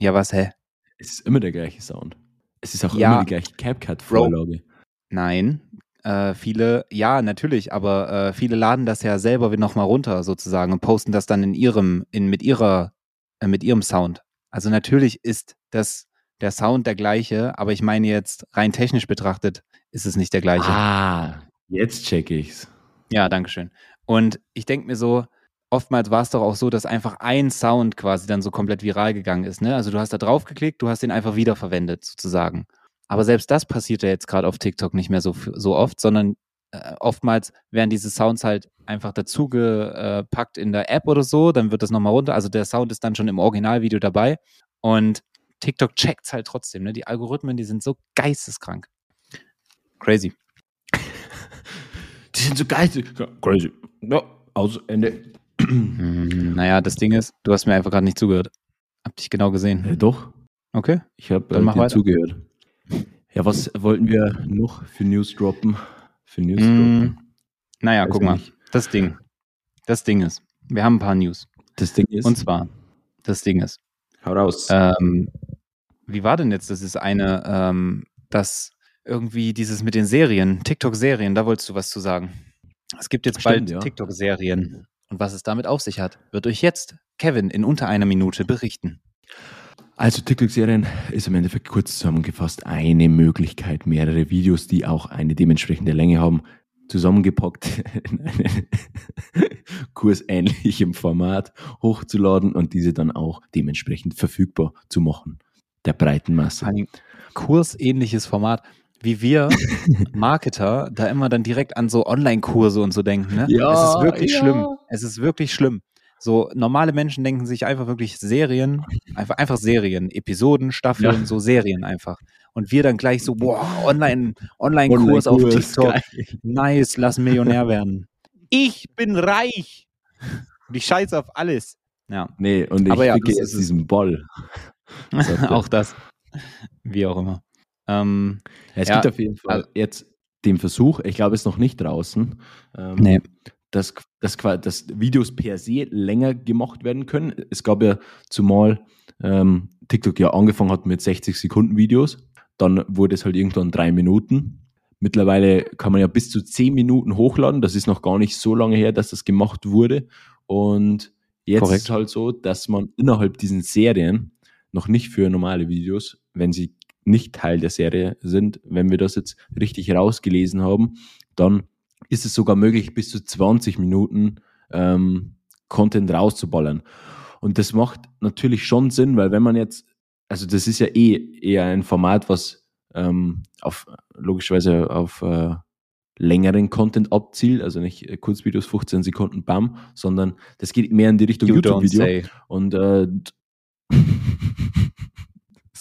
ja was, hä? Es ist immer der gleiche Sound. Es ist auch Ja. immer die gleiche CapCut-Vorlage. Nein. Äh, viele, ja, natürlich, aber äh, viele laden das ja selber nochmal runter sozusagen und posten das dann in ihrem, in, mit ihrer, äh, mit ihrem Sound. Also natürlich ist das der Sound der gleiche, aber ich meine jetzt rein technisch betrachtet ist es nicht der gleiche. Ah, jetzt check ich's. Ja, danke schön. Und ich denke mir so, oftmals war es doch auch so, dass einfach ein Sound quasi dann so komplett viral gegangen ist. Ne? Also du hast da drauf geklickt, du hast den einfach wiederverwendet sozusagen. Aber selbst das passiert ja jetzt gerade auf TikTok nicht mehr so, so oft, sondern äh, oftmals werden diese Sounds halt einfach dazu gepackt in der App oder so, dann wird das nochmal runter. Also der Sound ist dann schon im Originalvideo dabei. Und TikTok checkt halt trotzdem. Ne? Die Algorithmen, die sind so geisteskrank. Crazy. Die sind so geisteskrank. Crazy. Ja, aus Ende. Hm, naja, das Ding ist, du hast mir einfach gerade nicht zugehört. Hab dich genau gesehen. Äh, doch, Okay. ich habe äh, zugehört. Ja, was wollten wir noch für News droppen? Für News Mm, droppen? Naja, Weiß guck mal. nicht. Das Ding. Das Ding ist, wir haben ein paar News. Das Ding ist, Und zwar, das Ding ist, hau raus. ähm, wie war denn jetzt, das ist eine, ähm, das irgendwie dieses mit den Serien, TikTok-Serien, da wolltest du was zu sagen. Es gibt jetzt Stimmt, bald ja. TikTok-Serien. Und was es damit auf sich hat, wird euch jetzt Kevin in unter einer Minute berichten. Also TikTok-Serien ist im Endeffekt kurz zusammengefasst eine Möglichkeit, mehrere Videos, die auch eine dementsprechende Länge haben, zusammengepackt in einem kursähnlichem Format hochzuladen und diese dann auch dementsprechend verfügbar zu machen, der breiten Masse. Ein kursähnliches Format, wie wir Marketer da immer dann direkt an so Online-Kurse und so denken. Ne? Ja, es ist wirklich ja. schlimm. Es ist wirklich schlimm. So normale Menschen denken sich einfach wirklich Serien, einfach, einfach Serien, Episoden, Staffeln, Ja. so Serien einfach. Und wir dann gleich so, boah, Online, Online-Kurs auf Online-Kurs, TikTok. geil. Nice, lass Millionär werden. Ich bin reich. Und ich scheiße auf alles. Ja, Nee, und ich Aber ja, das ist es. diesen er. auch das. Wie auch immer. Ähm, Ja, es Ja, gibt auf jeden Fall also- jetzt den Versuch, ich glaube, es ist noch nicht draußen, ähm, nee. dass, dass, dass Videos per se länger gemacht werden können. Es gab ja zumal ähm, TikTok ja angefangen hat mit 60 Sekunden Videos, dann wurde es halt irgendwann drei Minuten. Mittlerweile kann man ja bis zu 10 Minuten hochladen. Das ist noch gar nicht so lange her, dass das gemacht wurde. Und jetzt Korrekt. ist es halt so, dass man innerhalb diesen Serien noch nicht für normale Videos, wenn sie nicht Teil der Serie sind, wenn wir das jetzt richtig rausgelesen haben, dann ist es sogar möglich, bis zu 20 Minuten ähm, Content rauszuballern. Und das macht natürlich schon Sinn, weil wenn man jetzt, also das ist ja eh eher ein Format, was ähm, auf logischerweise auf äh, längeren Content abzielt, also nicht äh, Kurzvideos 15 Sekunden Bam, sondern das geht mehr in die Richtung YouTube-Video. Und äh,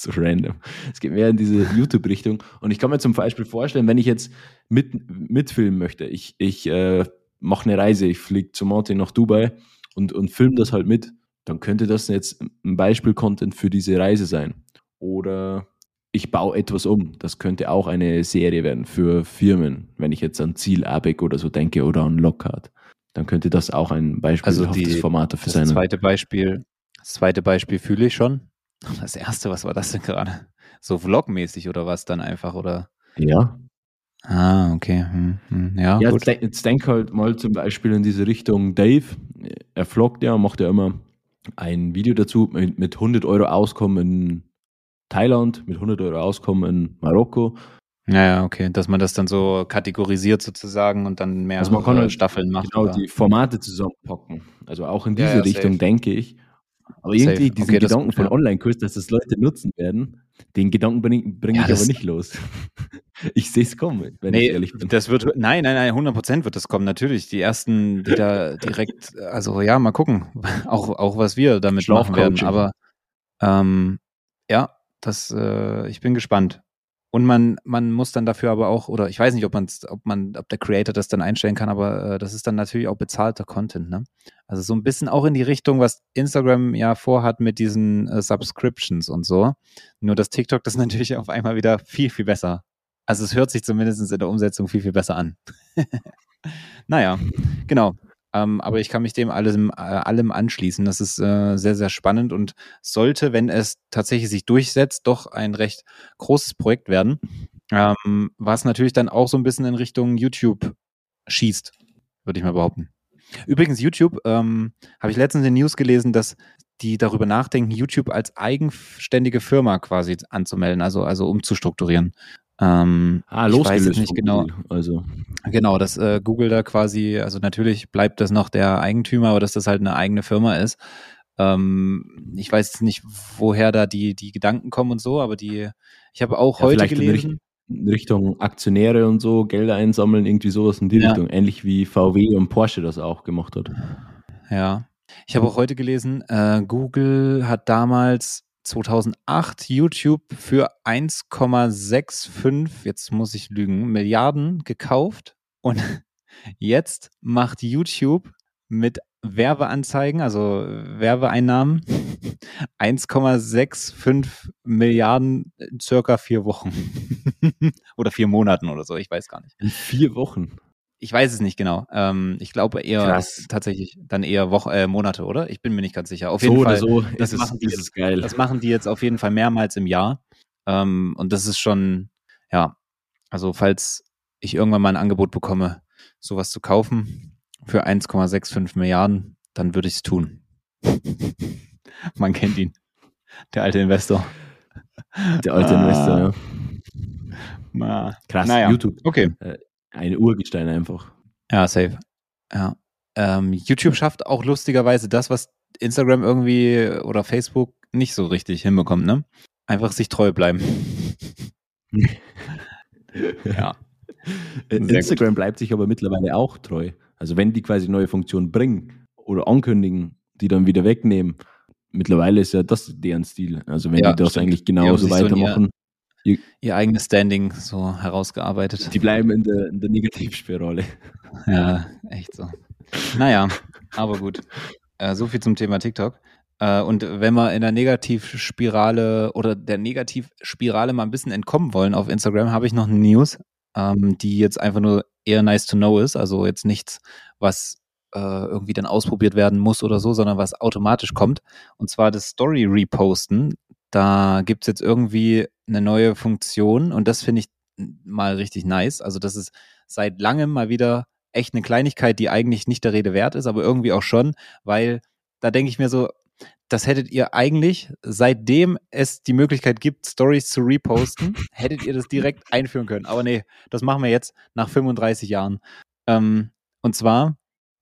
so random. Es geht mehr in diese YouTube-Richtung. Und ich kann mir zum Beispiel vorstellen, wenn ich jetzt mit, mitfilmen möchte, ich, ich äh, mache eine Reise, ich fliege zu Martin nach Dubai und, und filme das halt mit, dann könnte das jetzt ein Beispiel-Content für diese Reise sein. Oder ich baue etwas um. Das könnte auch eine Serie werden für Firmen, wenn ich jetzt an Ziel ABEC oder so denke oder an Lockhart. Dann könnte das auch ein beispielhaftes Also die- Format dafür Das sein. zweite Beispiel, das zweite Beispiel fühle ich schon. Das erste, was war das denn gerade? So vlogmäßig oder was dann einfach oder? Ja. Ah, okay. Hm, hm. Ja, Ja, gut. jetzt, denk- halt mal zum Beispiel in diese Richtung Dave. Er vloggt ja, macht ja immer ein Video dazu mit, mit 100 Euro Auskommen in Thailand, mit 100 Euro Auskommen in Marokko. Ja, ja, okay. Dass man das dann so kategorisiert sozusagen und dann mehr Also man kann halt Staffeln macht. Genau, oder? die Formate zusammenpacken. Also auch in Ja, diese ja, Richtung safe. denke ich. Aber Safe. irgendwie diesen Okay, das Gedanken gut, von ja. Online-Kurs, dass das Leute nutzen werden, den Gedanken bringe bring Ja, ich das- aber nicht los. ich sehe es kommen, wenn nee, ich ehrlich bin. das wird, nein, nein, nein, 100 Prozent wird das kommen, natürlich. Die ersten, die da direkt, also ja, mal gucken, auch, auch was wir damit machen werden, aber ähm, ja, das, äh, ich bin gespannt. Und man, man muss dann dafür aber auch, oder ich weiß nicht, ob man, ob man, ob der Creator das dann einstellen kann, aber äh, das ist dann natürlich auch bezahlter Content, ne? Also so ein bisschen auch in die Richtung, was Instagram ja vorhat mit diesen äh, Subscriptions und so. Nur dass TikTok das natürlich auf einmal wieder viel, viel besser. Also es hört sich zumindest in der Umsetzung viel, viel besser an. naja, genau. Ähm, aber ich kann mich dem allem, äh, allem anschließen. Das ist äh, sehr, sehr spannend und sollte, wenn es tatsächlich sich durchsetzt, doch ein recht großes Projekt werden. Ähm, was natürlich dann auch so ein bisschen in Richtung YouTube schießt, würde ich mal behaupten. Übrigens, YouTube, ähm, habe ich letztens in den News gelesen, dass die darüber nachdenken, YouTube als eigenständige Firma quasi anzumelden, also, also umzustrukturieren. Ähm, Ah, ich weiß losgelöst nicht genau. Google. Also, Genau, dass äh, Google da quasi, also natürlich bleibt das noch der Eigentümer, aber dass das halt eine eigene Firma ist. Ähm, ich weiß jetzt nicht, woher da die, die Gedanken kommen und so, aber die, ich habe auch Ja, heute gelesen. in Richtung Aktionäre und so, Gelder einsammeln, irgendwie sowas in die Ja. Richtung. Ähnlich wie VW und Porsche das auch gemacht hat. Ja, ich habe auch heute gelesen, äh, Google hat damals 2008 YouTube für 1,65, jetzt muss ich lügen, Milliarden gekauft und jetzt macht YouTube mit Werbeanzeigen, also Werbeeinnahmen, 1,65 Milliarden in circa vier Wochen oder vier Monaten oder so, ich weiß gar nicht. In vier Wochen. Ich weiß es nicht genau. Ähm, ich glaube eher Krass. tatsächlich dann eher Wochen, äh, Monate, oder? Ich bin mir nicht ganz sicher. Auf so jeden oder Fall. so das ist, machen die ist jetzt- es geil. Das machen die jetzt auf jeden Fall mehrmals im Jahr. Ähm, und das ist schon, ja, also falls ich irgendwann mal ein Angebot bekomme, sowas zu kaufen für 1,65 Milliarden, dann würde ich es tun. Man kennt ihn. Der alte Investor. Der alte Ah. Investor, ja. Na, Krass, Naja. YouTube. Okay. Ein Urgestein einfach. Ja, safe. Ja. Ähm, YouTube schafft auch lustigerweise das, was Instagram irgendwie oder Facebook nicht so richtig hinbekommt, ne? Einfach sich treu bleiben. ja. Äh, Sehr Instagram bleibt sich aber mittlerweile auch treu. Also wenn die quasi neue Funktionen bringen oder ankündigen, die dann wieder wegnehmen, mittlerweile ist ja das deren Stil. Also wenn Ja, die das stimmt. eigentlich genauso ihr- weitermachen, Ihr eigenes Standing so herausgearbeitet. die bleiben in der, in der Negativspirale. Ja, echt so. Naja, aber gut. Äh, so viel zum Thema TikTok. Äh, und wenn wir in der Negativspirale oder der Negativspirale mal ein bisschen entkommen wollen auf Instagram, habe ich noch eine News, ähm, die jetzt einfach nur eher nice to know ist. Also jetzt nichts, was äh, irgendwie dann ausprobiert werden muss oder so, sondern was automatisch kommt. Und zwar das Story Reposten. Da gibt es jetzt irgendwie eine neue Funktion und das finde ich mal richtig nice. Also das ist seit langem mal wieder echt eine Kleinigkeit, die eigentlich nicht der Rede wert ist, aber irgendwie auch schon, weil da denke ich mir so, das hättet ihr eigentlich, seitdem es die Möglichkeit gibt, Stories zu reposten, hättet ihr das direkt einführen können. Aber nee, das machen wir jetzt nach 35 Jahren. Ähm, und zwar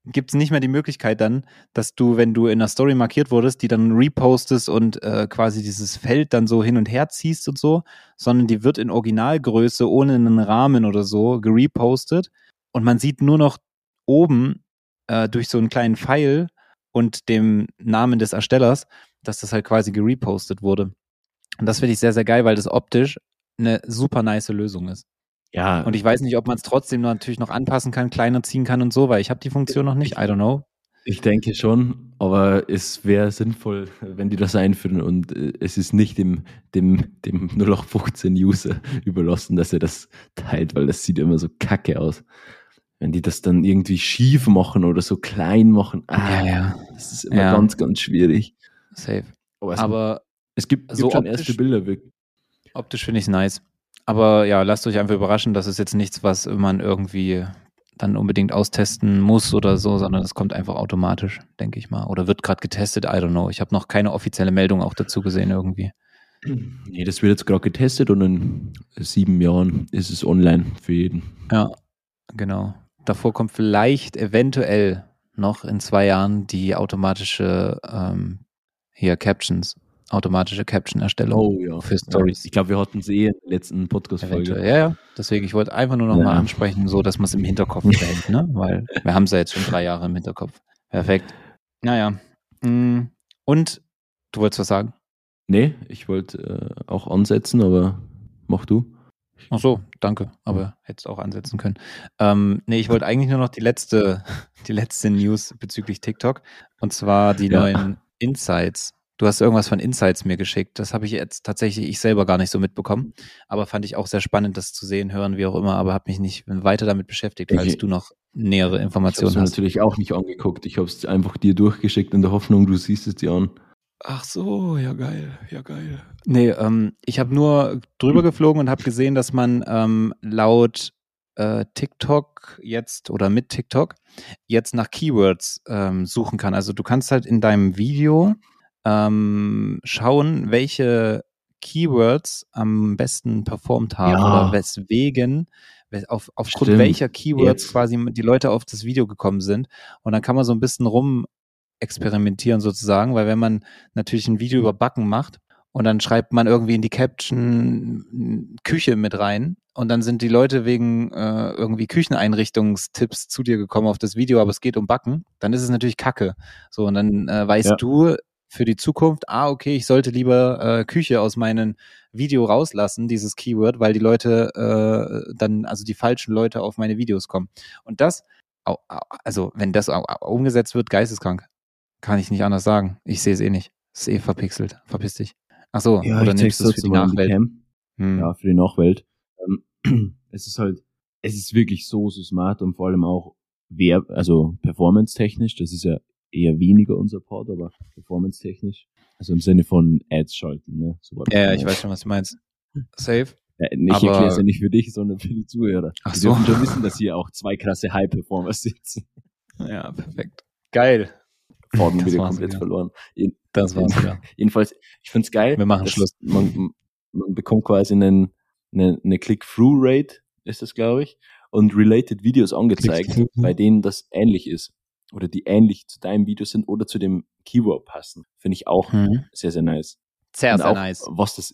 gibt es nicht mehr die Möglichkeit dann, dass du, wenn du in einer Story markiert wurdest, die dann repostest und äh, quasi dieses Feld dann so hin und her ziehst und so, sondern die wird in Originalgröße ohne einen Rahmen oder so gerepostet und man sieht nur noch oben äh, durch so einen kleinen Pfeil und dem Namen des Erstellers, dass das halt quasi gerepostet wurde. Und das finde ich sehr, sehr geil, weil das optisch eine super nice Lösung ist. Ja, Und ich weiß nicht, ob man es trotzdem natürlich noch anpassen kann, kleiner ziehen kann und so, weil ich habe die Funktion noch nicht. I don't know. Ich denke schon, aber es wäre sinnvoll, wenn die das einführen und äh, es ist nicht dem, dem, dem 0815-User überlassen, dass er das teilt, weil das sieht immer so kacke aus. Wenn die das dann irgendwie schief machen oder so klein machen, ah, ja. das ist immer Ja. ganz, ganz schwierig. Safe. Aber es, Aber es gibt, so gibt schon optisch- erste Bilder. wirklich. optisch finde ich es nice. Aber ja, lasst euch einfach überraschen. Das ist jetzt nichts, was man irgendwie dann unbedingt austesten muss oder so, sondern es kommt einfach automatisch, denke ich mal. Oder wird gerade getestet, I don't know. Ich habe noch keine offizielle Meldung auch dazu gesehen irgendwie. Nee, das wird jetzt gerade getestet und in sieben Jahren ist es online für jeden. Ja, genau. Davor kommt vielleicht eventuell noch in zwei Jahren die automatische ähm, hier Captions, automatische Caption-Erstellung ja. für Stories. Ich glaube, wir hatten es eh in der letzten Podcast-Folge. Ja, ja. Deswegen, ich wollte einfach nur noch Ja. mal ansprechen, so dass man es im Hinterkopf behält, ne? Weil wir haben es ja jetzt schon drei Jahre im Hinterkopf. Perfekt. Naja. mm, Und du wolltest was sagen? Nee, ich wollte äh, auch ansetzen, aber mach du. Ach so, danke. Aber hättest auch ansetzen können. Ähm, nee, ich wollte eigentlich nur noch die letzte, die letzte News bezüglich TikTok. Und zwar die Ja. neuen Insights. Du hast irgendwas von Insights mir geschickt. Das habe ich jetzt tatsächlich ich selber gar nicht so mitbekommen. Aber fand ich auch sehr spannend, das zu sehen, hören, wie auch immer. Aber habe mich nicht weiter damit beschäftigt, falls Ich- du noch nähere Ich habe Informationen es mir hast. natürlich auch nicht angeguckt. Ich habe es einfach dir durchgeschickt in der Hoffnung, du siehst es dir an. Ach so, ja geil, ja geil. Nee, ähm, ich habe nur drüber geflogen und habe gesehen, dass man ähm, laut äh, TikTok jetzt oder mit TikTok jetzt nach Keywords ähm, suchen kann. Also du kannst halt in deinem Video ähm, schauen, welche Keywords am besten performt haben Ja. oder weswegen, wes- auf, aufgrund Stimmt. welcher Keywords Jetzt. quasi die Leute auf das Video gekommen sind. Und dann kann man so ein bisschen rum experimentieren sozusagen, weil wenn man natürlich ein Video über Backen macht und dann schreibt man irgendwie in die Caption mm, Küche mit rein und dann sind die Leute wegen äh, irgendwie Kücheneinrichtungstipps zu dir gekommen auf das Video, aber es geht um Backen, dann ist es natürlich Kacke. So, und dann äh, weißt Ja. du für die Zukunft, ah, okay, ich sollte lieber äh, Küche aus meinem Video rauslassen, dieses Keyword, weil die Leute äh, dann, also die falschen Leute auf meine Videos kommen. Und das, also wenn das umgesetzt wird, geisteskrank. Kann ich nicht anders sagen. Ich sehe es eh nicht. Ist eh verpixelt. Verpiss dich. Ach so, oder nimmst du es für die Nachwelt? Cam. Hm. Ja, für die Nachwelt. Ähm, es ist halt, es ist wirklich so, so smart und vor allem auch Werb, also performance-technisch, das ist ja eher weniger unser Part, aber performance-technisch. Also im Sinne von Ads schalten, ne? So Ja, ja, gemeint. ich weiß schon, was du meinst. Safe. Ja, ich aber- erkläre es ja nicht für dich, sondern für die Zuhörer. Ach Die so. dürfen schon wissen, dass hier auch zwei krasse High-Performer sitzen. Ja, perfekt. Geil. Faden Das wieder war's komplett verloren. Jeden- Das war's wieder. Jedenfalls, ich find's geil. Wir machen Schluss. Man, man bekommt quasi einen, eine, eine Click-Through-Rate, ist das, glaube ich, und related Videos angezeigt, bei denen das ähnlich ist. Oder die ähnlich zu deinem Video sind oder zu dem Keyword passen. Finde ich auch Mhm. sehr, sehr nice. Sehr, und sehr auch, nice. Was das,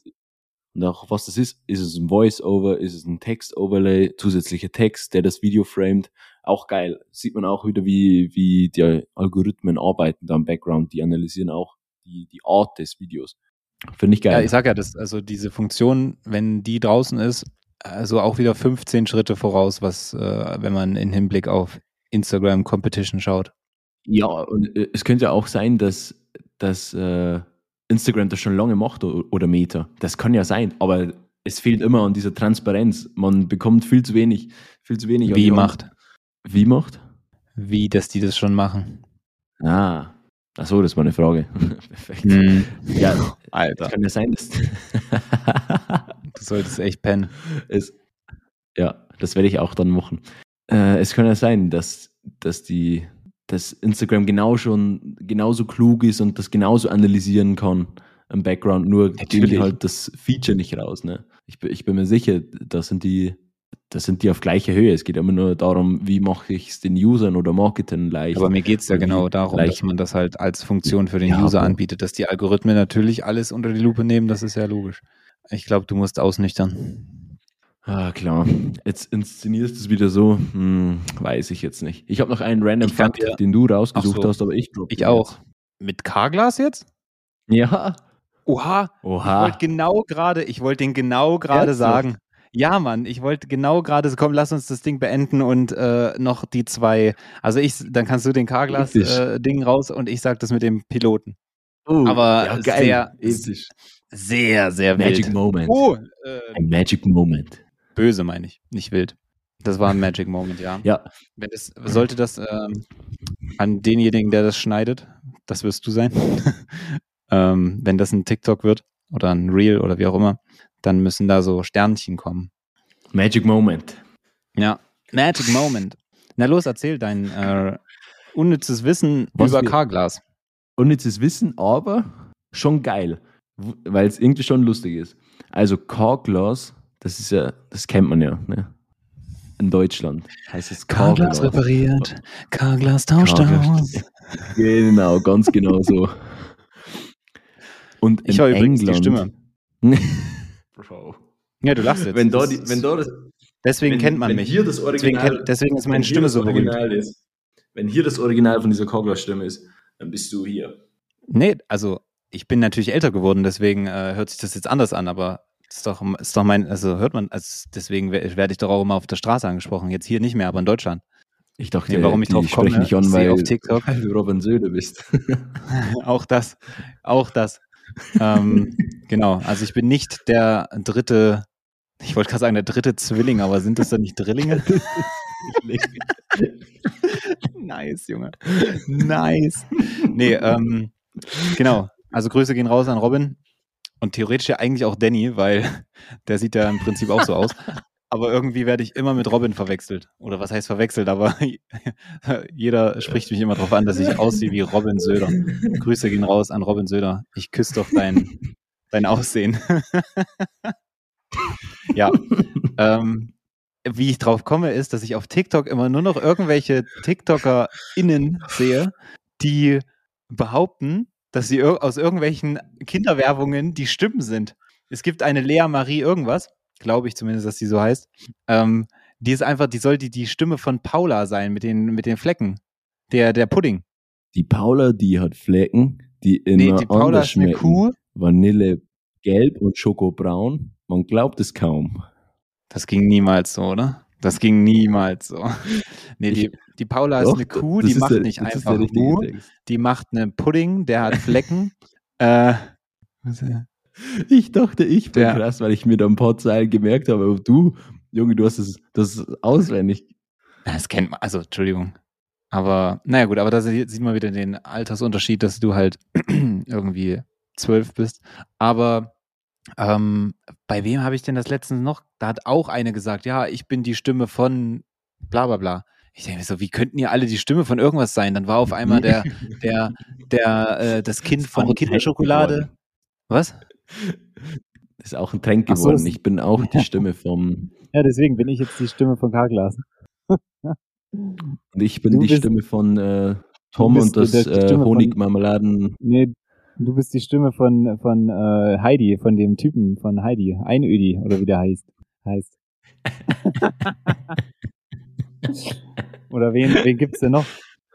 und auch was das ist, ist es ein Voice-Over, ist es ein Text-Overlay, zusätzlicher Text, der das Video framed. Auch geil. Sieht man auch wieder, wie, wie die Algorithmen arbeiten da im Background. Die analysieren auch die, die Art des Videos. Finde ich Ja, geil. ich sag ja, das, also diese Funktion, wenn die draußen ist, also auch wieder 15 Schritte voraus, was, äh, wenn man in Hinblick auf Instagram Competition schaut. Ja, und äh, es könnte ja auch sein, dass, dass äh, Instagram das schon lange macht oder Meta. Das kann ja sein, aber es fehlt immer an dieser Transparenz. Man bekommt viel zu wenig, viel zu wenig. Wie Hand. macht? Wie macht? Wie, dass die das schon machen. Ah, ach so, das war eine Frage. Perfekt. Hm. Ja, Alter, kann ja sein, dass du solltest echt pennen. es, ja, das werde ich auch dann machen. Äh, es kann ja sein, dass, dass die, dass Instagram genau schon genauso klug ist und das genauso analysieren kann im Background, nur geben die halt das Feature nicht raus. Ne? Ich, bin- ich bin mir sicher, das sind die, das sind die auf gleicher Höhe. Es geht immer nur darum, wie mache ich es den Usern oder Marketern leicht. Aber mir geht's ja Und wie genau darum, leicht- dass man das halt als Funktion für den Ja, User anbietet, dass die Algorithmen natürlich alles unter die Lupe nehmen, das ist ja logisch. Ich glaube, du musst ausnüchtern. Ah, klar. Jetzt inszenierst du es wieder so. Hm, weiß ich jetzt nicht. Ich habe noch einen random Ich Fakt, dir- den du rausgesucht so. hast, aber ich droppe Ich auch. Mit K-Glas jetzt? Ja. Oha, Ich Oha. wollte genau gerade, ich wollte den genau gerade sagen. Ja, Mann, ich wollte genau gerade, komm, lass uns das Ding beenden und äh, noch die zwei. Also ich, dann kannst du den. K-Glas-Ding raus und ich sag das mit dem Piloten. Oh, aber ja, sehr- geil. Sehr, sehr Magic wild. Moment. Oh, äh, Ein Magic Moment. Böse meine ich, nicht wild. Das war ein Magic Moment, ja. Ja, Wenn das, sollte das ähm, an denjenigen, der das schneidet, das wirst du sein, ähm, wenn das ein TikTok wird oder ein Reel oder wie auch immer, dann müssen da so Sternchen kommen. Magic Moment. Ja, Magic Moment. Na los, erzähl dein äh, unnützes Wissen Was über K-Glas. Unnützes Wissen, aber schon geil. Weil es irgendwie schon lustig ist. Also Carglass, das ist ja, das kennt man ja, ne? In Deutschland heißt es Carglass. repariert, K-Glas tauscht Carglass. Genau, ganz genau so. Und in Ich höre übrigens die England, Stimme. Bro. Ja, du lachst jetzt. Wenn da, Das die, wenn da das, deswegen wenn, kennt man wenn mich. Hier das Deswegen, Original, kennt, deswegen ist wenn meine hier Stimme das so berühmt. Original ist, wenn hier das Original von dieser Carglass-Stimme ist, dann bist du hier. Nee, also ich bin natürlich älter geworden, deswegen äh, hört sich das jetzt anders an, aber ist doch, ist doch mein, also hört man, also deswegen wer- werde ich doch auch immer auf der Straße angesprochen. Jetzt hier nicht mehr, aber in Deutschland. Ich dachte, Nee, warum ich drauf komme, an, ich sehe weil, auf TikTok. weil du Robin Söder bist. auch das, auch das. ähm, genau, also ich bin nicht der dritte, ich wollte gerade sagen, der dritte Zwilling, aber sind das dann nicht Drillinge? nice, Junge. Nice. Nee, ähm, genau. Also Grüße gehen raus an Robin und theoretisch ja eigentlich auch Danny, weil der sieht ja im Prinzip auch so aus. Aber irgendwie werde ich immer mit Robin verwechselt. Oder was heißt verwechselt? Aber jeder spricht mich immer darauf an, dass ich aussehe wie Robin Söder. Grüße gehen raus an Robin Söder. Ich küsse doch dein, dein Aussehen. ja. ähm, wie ich drauf komme, ist, dass ich auf TikTok immer nur noch irgendwelche TikTokerInnen sehe, die behaupten, dass sie aus irgendwelchen Kinderwerbungen die Stimmen sind. Es gibt eine Lea Marie irgendwas, glaube ich zumindest, dass die so heißt. Ähm, die ist einfach, die soll die, die Stimme von Paula sein mit den, mit den Flecken. Der, der Pudding. Die Paula, die hat Flecken, die immer Nee, die Paula ist eine. Kuh. Vanille gelb und Schokobraun. Man glaubt es kaum. Das ging niemals so, oder? Das ging niemals so. Nee, die, die Paula ist Doch, eine Kuh, die macht der- nicht einfach Mu, die macht einen Pudding, der hat Flecken. äh, äh, Ich dachte, ich bin Der- krass, weil ich mir da ein paar Zeilen gemerkt habe, aber du, Junge, du hast es das auswendig. das kennt man, also Entschuldigung. Aber naja gut, aber da sie- sieht man wieder den Altersunterschied, dass du halt irgendwie zwölf bist. Aber ähm, bei wem habe ich denn das letztens noch? Da hat auch eine gesagt, ja, ich bin die Stimme von bla bla bla. Ich denke mir so, wie könnten ihr alle die Stimme von irgendwas sein? Dann war auf einmal der, der, der, äh, das Kind auch von Kinderschokolade. Was? Das ist auch ein Trend so, geworden. es- ich bin auch die Stimme vom, Ja, deswegen bin ich jetzt die Stimme von Karglas. und ich bin Du die Stimme von äh, Tom und das äh, Honigmarmeladen. Nee, du bist die Stimme von, von äh, Heidi, von dem Typen von Heidi. Einödi, oder wie der heißt. heißt. oder wen, wen gibt's denn noch?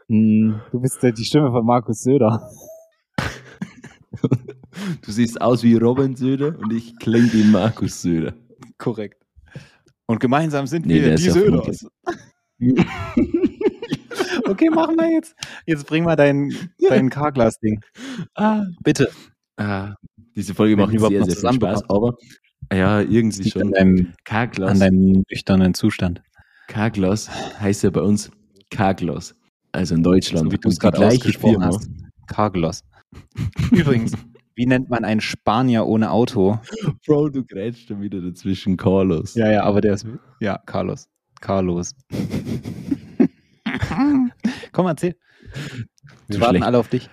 Hm, du bist äh, die Stimme von Markus Söder. Du siehst aus wie Robin Söder und ich klinge wie Markus Söder. Korrekt. Und gemeinsam sind Nee, wir die ja Söders. okay, machen wir jetzt. Jetzt bring mal dein, dein Karglas-Ding. Ah, Bitte. ah, diese Folge macht überhaupt sehr, noch sehr viel Spaß, aber ja, irgendwie Liegt an schon. deinem, Karglas. an deinem nüchternen Zustand. Karglas heißt ja bei uns Karglas. Also in Deutschland. So wie du es gerade ausgesprochen Firma. hast. Carglass. Übrigens, wie nennt man einen Spanier ohne Auto? Bro, du grätschst schon wieder dazwischen, Carlos. Ja, ja, aber der ist. Ja, Carlos. Carlos. Komm, erzähl. Wir warten schlecht. alle auf dich.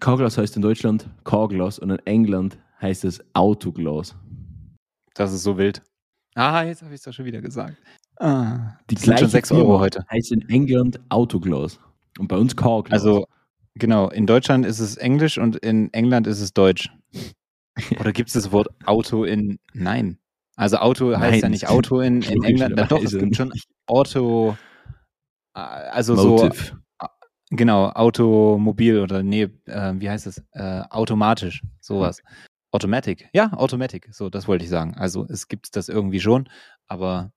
Carglass heißt in Deutschland Carglass und in England heißt es Autoglas. Das ist so wild. Ah, jetzt habe ich es doch schon wieder gesagt. Ah, Die schon 6 Euro Firma heute. heißt in England Autoglas. Und bei uns Carglass. Also, genau, in Deutschland ist es Englisch und in England ist es Deutsch. Oder gibt es das Wort Auto in. Nein. Also Auto heißt Nein, ja nicht Auto in, in England. Na doch, es gibt schon. Auto. äh, Also so. Genau, Automobil oder nee, äh, wie heißt es? Äh, automatisch, sowas. Automatic. Ja, Automatic. So, das wollte ich sagen. Also es gibt das irgendwie schon, aber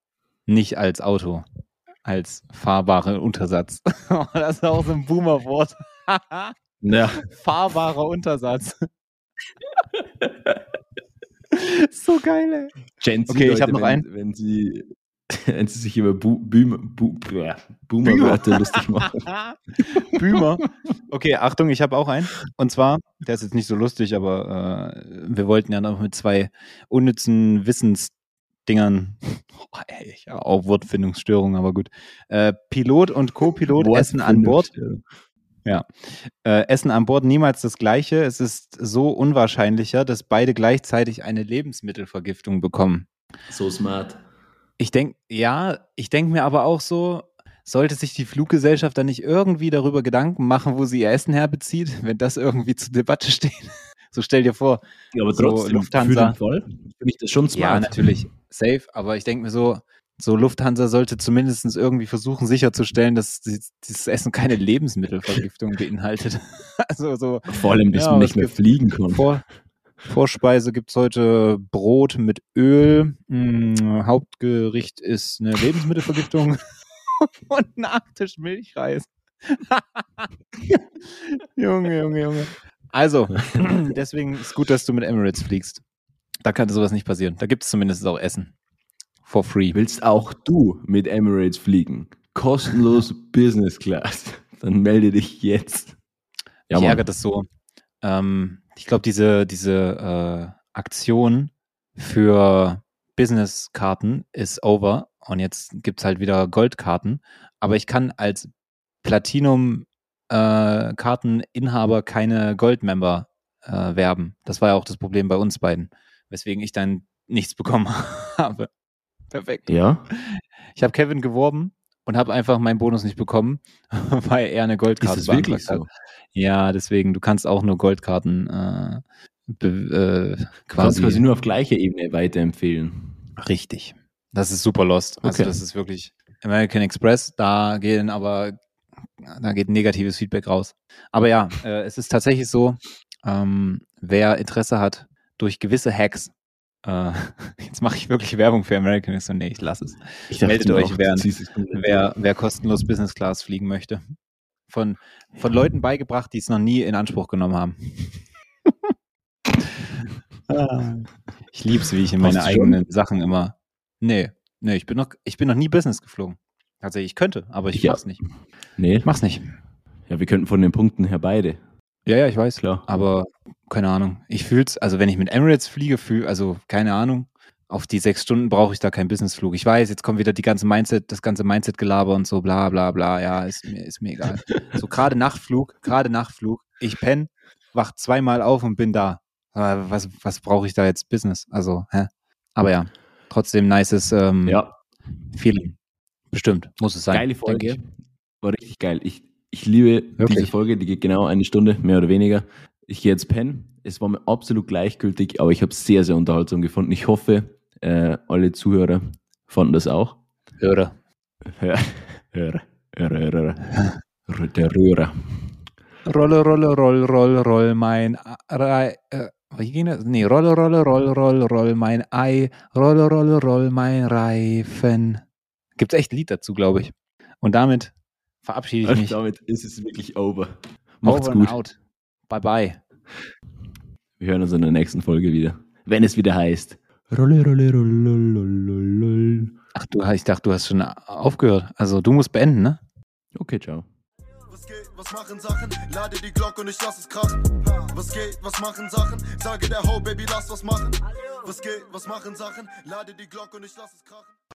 nicht als Auto, als fahrbare Untersatz. das ist auch so ein Boomer-Wort. Ja. Fahrbarer Untersatz. so geil, ey. Gen Okay, ich Leute, hab noch einen. Wenn sie, wenn sie sich über Bu Boomer, Bu Boomer-Wörter lustig machen. Boomer. Okay, Achtung, ich habe auch einen. Und zwar, der ist jetzt nicht so lustig, aber äh, wir wollten ja noch mit zwei unnützen Wissensdingern, oh, ey, ich habe auch Wortfindungsstörungen, aber gut. Äh, Pilot und Co-Pilot essen an Bord. Äh, essen an Bord niemals das Gleiche. Es ist so unwahrscheinlicher, dass beide gleichzeitig eine Lebensmittelvergiftung bekommen. So smart. Ich denke, ja, ich denke mir aber auch so, sollte sich die Fluggesellschaft dann nicht irgendwie darüber Gedanken machen, wo sie ihr Essen herbezieht, wenn das irgendwie zur Debatte steht? So stell dir vor, Ja, aber So, trotzdem, Lufthansa. für den Fall finde ich das schon smart. ja, natürlich, safe, aber ich denke mir so, so Lufthansa sollte zumindest irgendwie versuchen sicherzustellen, dass die- dieses Essen keine Lebensmittelvergiftung beinhaltet. Also so Vor allem, dass Ja, man nicht mehr fliegen kann. Vor, Vorspeise gibt's heute Brot mit Öl. Mm, Hauptgericht ist eine Lebensmittelvergiftung. Und Nachtisch Milchreis. Junge, Junge, Junge. Also, deswegen ist gut, dass du mit Emirates fliegst. Da kann sowas nicht passieren. Da gibt es zumindest auch Essen. For free. Willst auch du mit Emirates fliegen? Kostenlos Business Class. Dann melde dich jetzt. Ja, Mich Mann. ärgert das so. Ähm, ich glaube, diese, diese äh, Aktion für Business-Karten ist over und jetzt gibt's halt wieder Goldkarten. Aber ich kann als Platinum-Karteninhaber keine Gold-Member äh, werben. Das war ja auch das Problem bei uns beiden, weswegen ich dann nichts bekommen habe. Perfekt. Ja? Ich habe Kevin geworben und habe einfach meinen Bonus nicht bekommen, weil er eine Goldkarte Ist es wirklich beantragt hat. so? Ja, deswegen, du kannst auch nur Goldkarten äh, be, äh, Quasi. quasi. nur auf gleicher Ebene weiterempfehlen. Richtig. Das ist super lost. Also Okay. das ist wirklich American Express, da gehen aber da geht negatives Feedback raus. Aber ja, äh, es ist tatsächlich so, ähm, wer Interesse hat, durch gewisse Hacks, äh, jetzt mache ich wirklich Werbung für American Express, nee, ich lasse es. Ich Meldet mir euch, es komplett Wer, wer kostenlos Business Class fliegen möchte. Von, von Leuten beigebracht, die es noch nie in Anspruch genommen haben. Ah. ich lieb's, wie ich in meine du schon? eigenen Sachen immer. Nee, nee, ich bin noch, ich bin noch nie Business geflogen. Tatsächlich, ich könnte, aber ich Ja. mach's nicht. Nee, Ich mach's nicht. ja, wir könnten von den Punkten her beide. Ja, ja, ich weiß. Klar. Aber keine Ahnung. Ich fühl's, also wenn ich mit Emirates fliege, fühl, also keine Ahnung. Auf die sechs Stunden brauche ich da keinen Businessflug. Ich weiß, jetzt kommt wieder die ganze Mindset, das ganze Mindset-Gelaber und so, bla bla bla. Ja, ist mir, ist mir egal. So gerade Nachtflug, gerade Nachtflug. Ich penne, wach zweimal auf und bin da. Aber was, was brauche ich da jetzt Business? Also, hä? Aber ja, trotzdem nices ähm, Ja, Feeling. Bestimmt, muss es sein. geile Folge. War richtig geil. Ich, ich liebe Wirklich? diese Folge, die geht genau eine Stunde, mehr oder weniger. Ich gehe jetzt pennen. Es war mir absolut gleichgültig, aber ich habe es sehr, sehr unterhaltsam gefunden. Ich hoffe, äh, alle Zuhörer fanden das auch. Höre. Hör, Hörer, Hörer, Hörer, Hörer. Der Röhrer. Rolle, Rolle, Roll, Roll, Roll, mein Ei. Äh, wie ging das? Nee, Rolle, Rolle, Roll, Roll, Roll, mein Ei. Rolle, Rolle, Roll, mein Reifen. Gibt's echt ein Lied dazu, glaube ich. Und damit verabschiede ich Und mich. damit ist es wirklich over. Macht's Over and gut. out. Bye, bye. Wir hören uns in der nächsten Folge wieder. Wenn es wieder heißt. Rolle, Rolle, Rolle, Rolle, Rolle. Ach du, ich dachte, du hast schon aufgehört. Also du musst beenden, ne? Okay, ciao. Was geht, was machen Sachen? Lade die Glocke und ich lass es krachen. Was geht, was machen Sachen? Sage der Ho, Baby, lass was machen. Was geht, was machen Sachen? Lade die Glocke und ich lass es krachen.